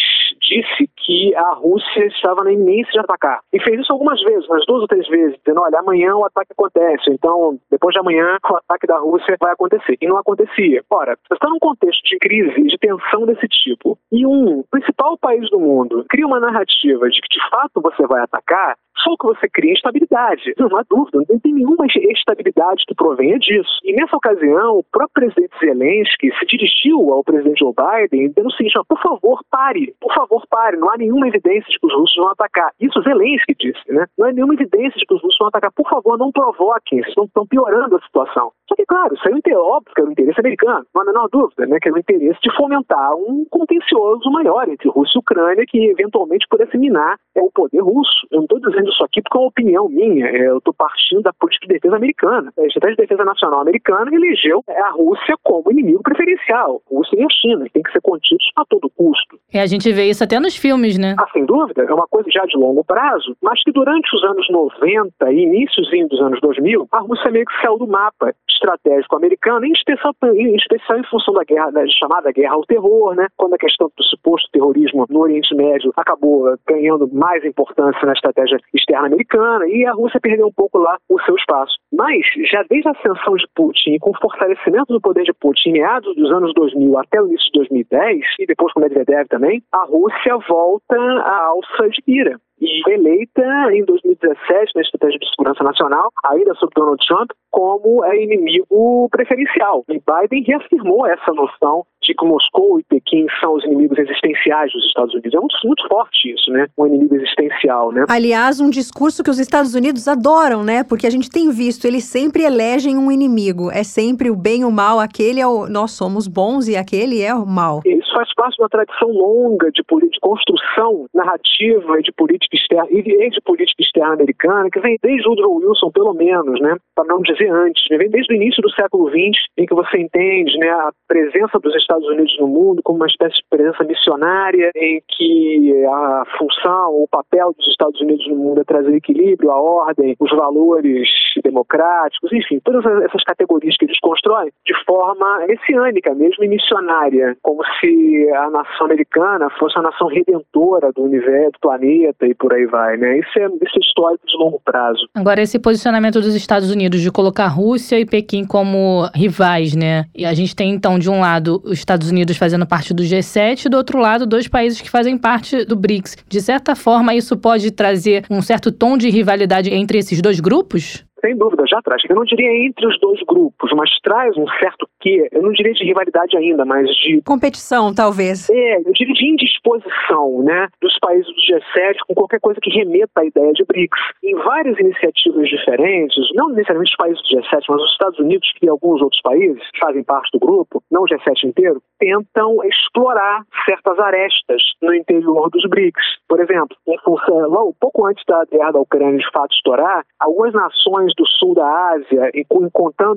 disse que a Rússia estava na iminência de atacar. E fez isso algumas vezes, umas duas ou três vezes, dizendo: olha, amanhã o ataque acontece, então depois de amanhã o ataque da Rússia vai acontecer. E não acontecia. Ora, você está num contexto de crise, de tensão desse tipo, e um principal país do mundo cria uma narrativa de que de fato você vai atacar, só que você cria instabilidade. Não há dúvida, não tem nenhuma estabilidade que provenha disso. E nessa ocasião, o próprio presidente Zelensky se dirigiu ao presidente Joe Biden dizendo o seguinte: por favor, pare, por favor, pare. Não há nenhuma evidência de que os russos vão atacar. Isso Zelensky disse, né? Não há nenhuma evidência de que os russos vão atacar. Por favor, não provoquem, estão, estão piorando a situação. Só que, claro, isso é óbvio que era o interesse americano, não há a menor dúvida, né? Que era o interesse de fomentar um contencioso maior entre Rússia e Ucrânia que eventualmente pudesse minar é, o poder russo. Eu não estou dizendo isso aqui porque é uma opinião minha, é, eu estou partindo da política de defesa americana. A Estratégia de Defesa Nacional Americana elegeu é, a Rússia como inimigo preferencial, Rússia e a China, tem que ser contidos a todo custo. E a gente vê isso até nos filmes, né? Ah, sem dúvida, é uma coisa já de longo prazo, mas que durante os anos 90 e iníciozinho dos anos 2000, a Rússia meio que saiu do mapa estratégico americano, em especial em, especial em função da guerra, da chamada guerra ao terror, né? Quando a questão do suposto terrorismo no Oriente Médio acabou ganhando mais importância na estratégia externa americana e a Rússia perdeu um pouco lá o seu espaço. Mas, já desde a ascensão de Putin e com o fortalecimento do poder de Putin meados dos anos 2000 até o início de 2010, e depois com Medvedev também, a Rússia volta à alça de ira e foi eleita em 2017 na Estratégia de Segurança Nacional, ainda sob Donald Trump, como é inimigo preferencial. E Biden reafirmou essa noção de que Moscou e Pequim são os inimigos existenciais dos Estados Unidos. É muito, muito forte isso, né? Um inimigo existencial, né? Aliás, um discurso que os Estados Unidos adoram, né? Porque a gente tem visto, eles sempre elegem um inimigo. É sempre o bem e o mal, aquele é o... Nós somos bons e aquele é o mal. Faz parte de uma tradição longa de, de construção narrativa e de política externa e de política externa americana, que vem desde Woodrow Wilson, pelo menos, né? Para não dizer antes, né? vem desde o início do século XX, em que você entende, né, a presença dos Estados Unidos no mundo como uma espécie de presença missionária em que a função, o papel dos Estados Unidos no mundo é trazer equilíbrio, a ordem, os valores democráticos, enfim, todas essas categorias que eles constroem de forma messiânica mesmo e missionária, como se a nação americana fosse uma nação redentora do universo, do planeta e por aí vai, né? Isso é, isso é histórico de longo prazo. Agora, esse posicionamento dos Estados Unidos de colocar Rússia e Pequim como rivais, né? E a gente tem, então, de um lado, os Estados Unidos fazendo parte do G7 e do outro lado, dois países que fazem parte do BRICS. De certa forma, isso pode trazer um certo tom de rivalidade entre esses dois grupos? Sem dúvida, já traz. Eu não diria entre os dois grupos, mas traz um certo quê, eu não diria de rivalidade ainda, mas de... Competição, talvez. É, eu diria de indisposição, né, dos países do G7 com qualquer coisa que remeta à ideia de BRICS. Em várias iniciativas diferentes, não necessariamente os países do G7, mas os Estados Unidos e alguns outros países que fazem parte do grupo, não o G7 inteiro, tentam explorar certas arestas no interior dos BRICS. Por exemplo, em função, pouco antes da guerra da Ucrânia de fato estourar, algumas nações do sul da Ásia, e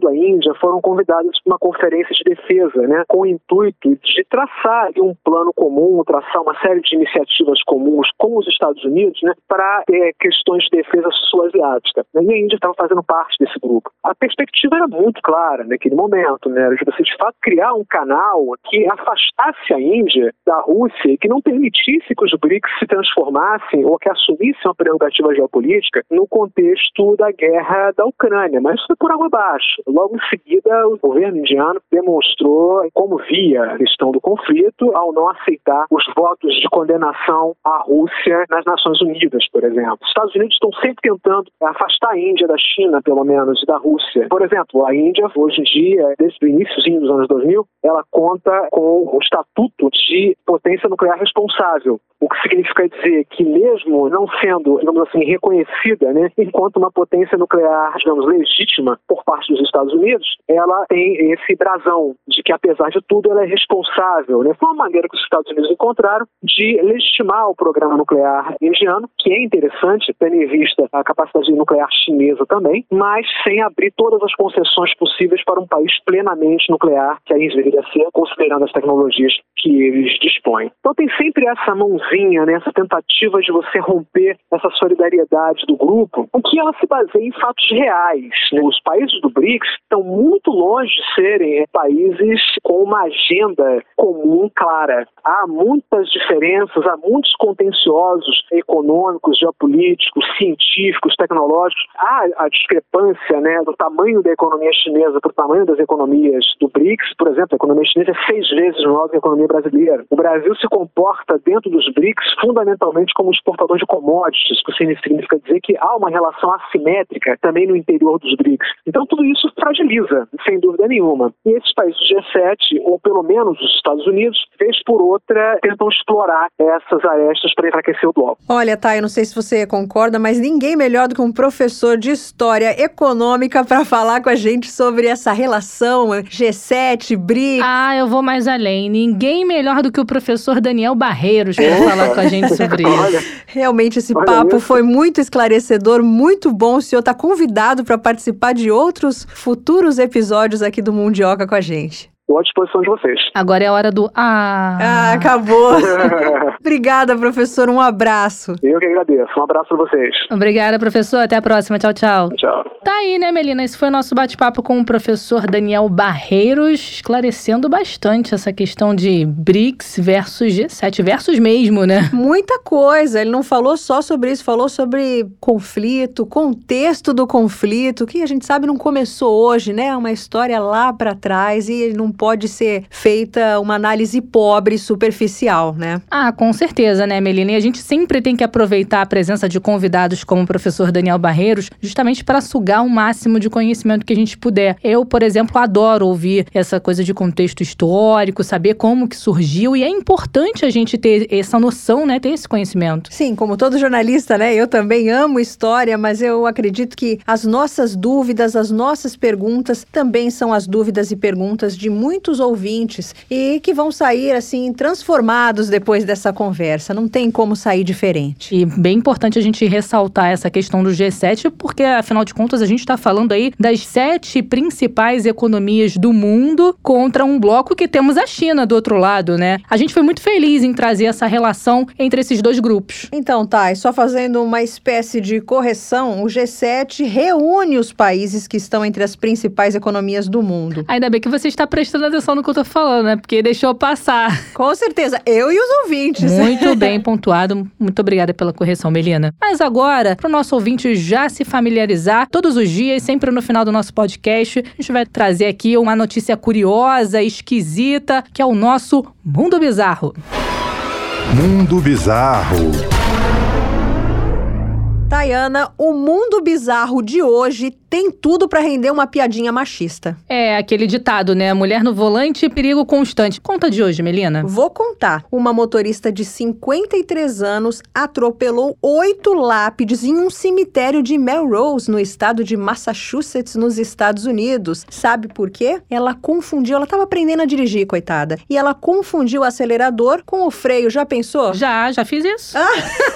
a Índia, foram convidadas para uma conferência de defesa, né, com o intuito de traçar um plano comum, traçar uma série de iniciativas comuns com os Estados Unidos, né, para é, questões de defesa sul-asiática. E a Índia estava fazendo parte desse grupo. A perspectiva era muito clara naquele momento, né, de você de fato criar um canal que afastasse a Índia da Rússia e que não permitisse que os BRICS se transformassem ou que assumissem uma prerrogativa geopolítica no contexto da guerra da Ucrânia. Mas foi por água abaixo. Logo em seguida, o governo indiano demonstrou como via a questão do conflito ao não aceitar os votos de condenação à Rússia nas Nações Unidas, por exemplo. Os Estados Unidos estão sempre tentando afastar a Índia da China, pelo menos, e da Rússia. Por exemplo, a Índia, hoje em dia, desde o início dos anos 2000, ela conta com o estatuto de potência nuclear responsável, o que significa dizer que mesmo não sendo, digamos assim, reconhecida né, enquanto uma potência nuclear, digamos, legítima por parte dos Estados Unidos, ela tem esse brasão de que, apesar de tudo, ela é responsável. Né? Foi uma maneira que os Estados Unidos encontraram de legitimar o programa nuclear indiano, que é interessante, tendo em vista a capacidade nuclear chinesa também, mas sem abrir todas as concessões possíveis para um país plenamente nuclear, que aí deveria ser, considerando as tecnologias que eles dispõem. Então tem sempre essa mãozinha, né, essa tentativa de você romper essa solidariedade do grupo, o que ela se baseia em fatos reais. Né? Os países do BRICS estão muito longe de serem países com uma agenda comum clara. Há muitas diferenças, há muitos contenciosos econômicos, geopolíticos, científicos, tecnológicos. Há a discrepância né, do tamanho da economia chinesa para o tamanho das economias do BRICS. Por exemplo, a economia chinesa é seis vezes maior que a economia brasileira. O Brasil se comporta dentro dos BRICS fundamentalmente como exportador de commodities, o que significa dizer que há uma relação assimétrica também no interior dos BRICS. Então tudo isso fragiliza, sem dúvida nenhuma. E esses países do G7, ou pelo menos os Estados Unidos, vez por outra, tentam explorar essas arestas para enfraquecer o bloco. Olha, tá, eu não sei se você concorda, mas ninguém melhor do que um professor de história econômica para falar com a gente sobre essa relação G7, BRICS. Ah, eu vou mais além. Ninguém melhor do que o professor Daniel Barreiros para falar com a gente sobre isso. Realmente esse papo isso. foi muito esclarecedor, muito bom. O senhor está convidado para participar de outros futuros episódios aqui do Mundioca com a gente. Estou à disposição de vocês. Agora é a hora do Ah. Ah, acabou. Obrigada, professor. Um abraço. Eu que agradeço. Um abraço para vocês. Obrigada, professor. Até a próxima. Tchau, tchau. Tchau. Tá aí, né, Melina? Esse foi o nosso bate-papo com o professor Daniel Barreiros, esclarecendo bastante essa questão de BRICS versus G7, versus mesmo, né? Muita coisa. Ele não falou só sobre isso, falou sobre conflito, contexto do conflito, que a gente sabe não começou hoje, né? É uma história lá para trás e não pode ser feita uma análise pobre, superficial, né? Ah, com certeza, né, Melina? E a gente sempre tem que aproveitar a presença de convidados como o professor Daniel Barreiros, justamente para sugar o máximo de conhecimento que a gente puder. Eu, por exemplo, adoro ouvir essa coisa de contexto histórico, saber como que surgiu, e é importante a gente ter essa noção, né, ter esse conhecimento. Sim, como todo jornalista, né, eu também amo história, mas eu acredito que as nossas dúvidas, as nossas perguntas também são as dúvidas e perguntas de muitos muitos ouvintes e que vão sair assim transformados depois dessa conversa. Não tem como sair diferente. E bem importante a gente ressaltar essa questão do G7, porque afinal de contas a gente está falando aí das sete principais economias do mundo contra um bloco que temos a China do outro lado, né? A gente foi muito feliz em trazer essa relação entre esses dois grupos. Então, tá, só fazendo uma espécie de correção, o G7 reúne os países que estão entre as principais economias do mundo. Ainda bem que você está prestando prestando atenção no que eu tô falando, né? Porque deixou passar. Com certeza, eu e os ouvintes. Muito bem pontuado. Muito obrigada pela correção, Melina. Mas agora, para o nosso ouvinte já se familiarizar, todos os dias, sempre no final do nosso podcast, a gente vai trazer aqui uma notícia curiosa, esquisita, que é o nosso Mundo Bizarro. Mundo Bizarro. Tayana, o mundo bizarro de hoje tem tudo para render uma piadinha machista. É, aquele ditado, né? Mulher no volante, perigo constante. Conta de hoje, Melina. Vou contar. Uma motorista de 53 anos atropelou oito lápides em um cemitério de Melrose, no estado de Massachusetts, nos Estados Unidos. Sabe por quê? Ela confundiu, ela estava aprendendo a dirigir, coitada. E ela confundiu o acelerador com o freio. Já pensou? Já, já fiz isso. Ah.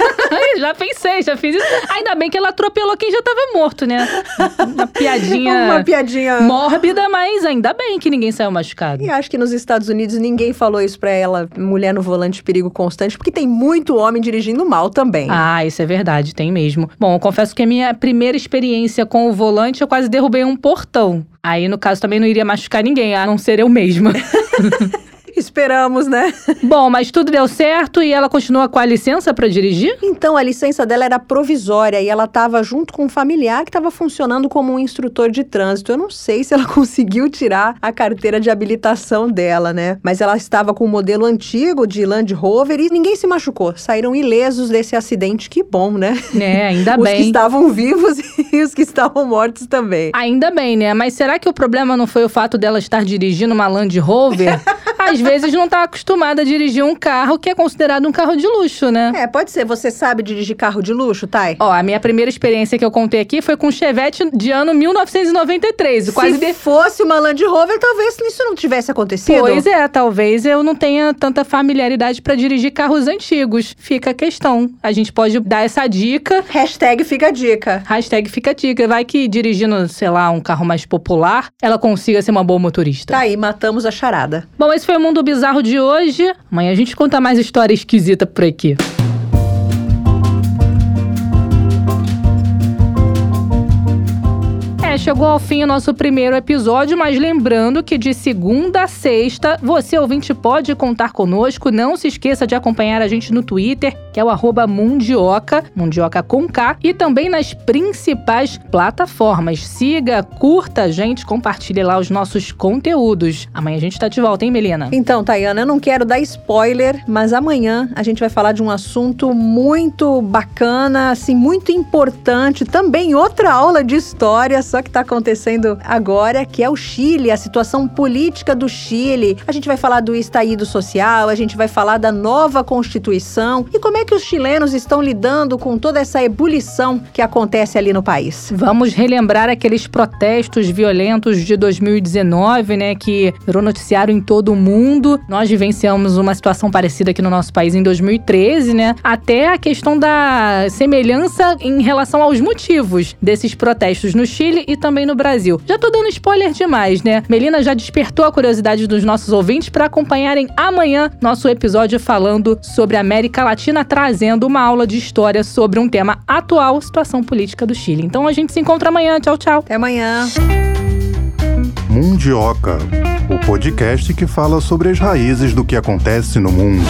já pensei, já fiz isso. Ainda bem que ela atropelou quem já estava morto, né? Uma piadinha. Uma piadinha. Mórbida, mas ainda bem que ninguém saiu machucado. E acho que nos Estados Unidos ninguém falou isso pra ela, mulher no volante perigo constante, porque tem muito homem dirigindo mal também. Ah, isso é verdade, tem mesmo. Bom, eu confesso que a minha primeira experiência com o volante, eu quase derrubei um portão. Aí, no caso, também não iria machucar ninguém, a não ser eu mesma. Esperamos, né? Bom, mas tudo deu certo e ela continua com a licença para dirigir? Então, a licença dela era provisória e ela estava junto com um familiar que estava funcionando como um instrutor de trânsito. Eu não sei se ela conseguiu tirar a carteira de habilitação dela, né? Mas ela estava com o um modelo antigo de Land Rover e ninguém se machucou. Saíram ilesos desse acidente. Que bom, né? É, ainda os bem. Os que estavam vivos e os que estavam mortos também. Ainda bem, né? Mas será que o problema não foi o fato dela estar dirigindo uma Land Rover? Às vezes não está acostumada a dirigir um carro que é considerado um carro de luxo, né? É, pode ser. Você sabe dirigir carro de luxo, Thay? Ó, a minha primeira experiência que eu contei aqui foi com um Chevette de ano 1993. Se quase de... fosse uma Land Rover, talvez isso não tivesse acontecido. Pois é, talvez eu não tenha tanta familiaridade para dirigir carros antigos. Fica a questão. A gente pode dar essa dica. Hashtag fica a dica. Hashtag fica a dica. Vai que dirigindo, sei lá, um carro mais popular, ela consiga ser uma boa motorista. Tá aí, matamos a charada. Bom, esse foi o Mundo Bizarro de hoje. Amanhã a gente conta mais história esquisita por aqui. É, chegou ao fim o nosso primeiro episódio, mas lembrando que de segunda a sexta, você ouvinte pode contar conosco. Não se esqueça de acompanhar a gente no Twitter, que é o Mundioca, Mundioca com K, e também nas principais plataformas. Siga, curta a gente, compartilhe lá os nossos conteúdos. Amanhã a gente tá de volta, hein, Melina? Então, Tayana, eu não quero dar spoiler, mas amanhã a gente vai falar de um assunto muito bacana, assim, muito importante. Também outra aula de história, só que está acontecendo agora, que é o Chile, a situação política do Chile. A gente vai falar do estaído social, a gente vai falar da nova Constituição e como é que os chilenos estão lidando com toda essa ebulição que acontece ali no país. Vamos relembrar aqueles protestos violentos de 2019, né, que virou noticiário em todo o mundo. Nós vivenciamos uma situação parecida aqui no nosso país em 2013, né? Até a questão da semelhança em relação aos motivos desses protestos no Chile e também no Brasil. Já tô dando spoiler demais, né? Melina já despertou a curiosidade dos nossos ouvintes para acompanharem amanhã nosso episódio falando sobre a América Latina, trazendo uma aula de história sobre um tema atual, situação política do Chile. Então a gente se encontra amanhã. Tchau, tchau. Até amanhã. Mundioca, o podcast que fala sobre as raízes do que acontece no mundo.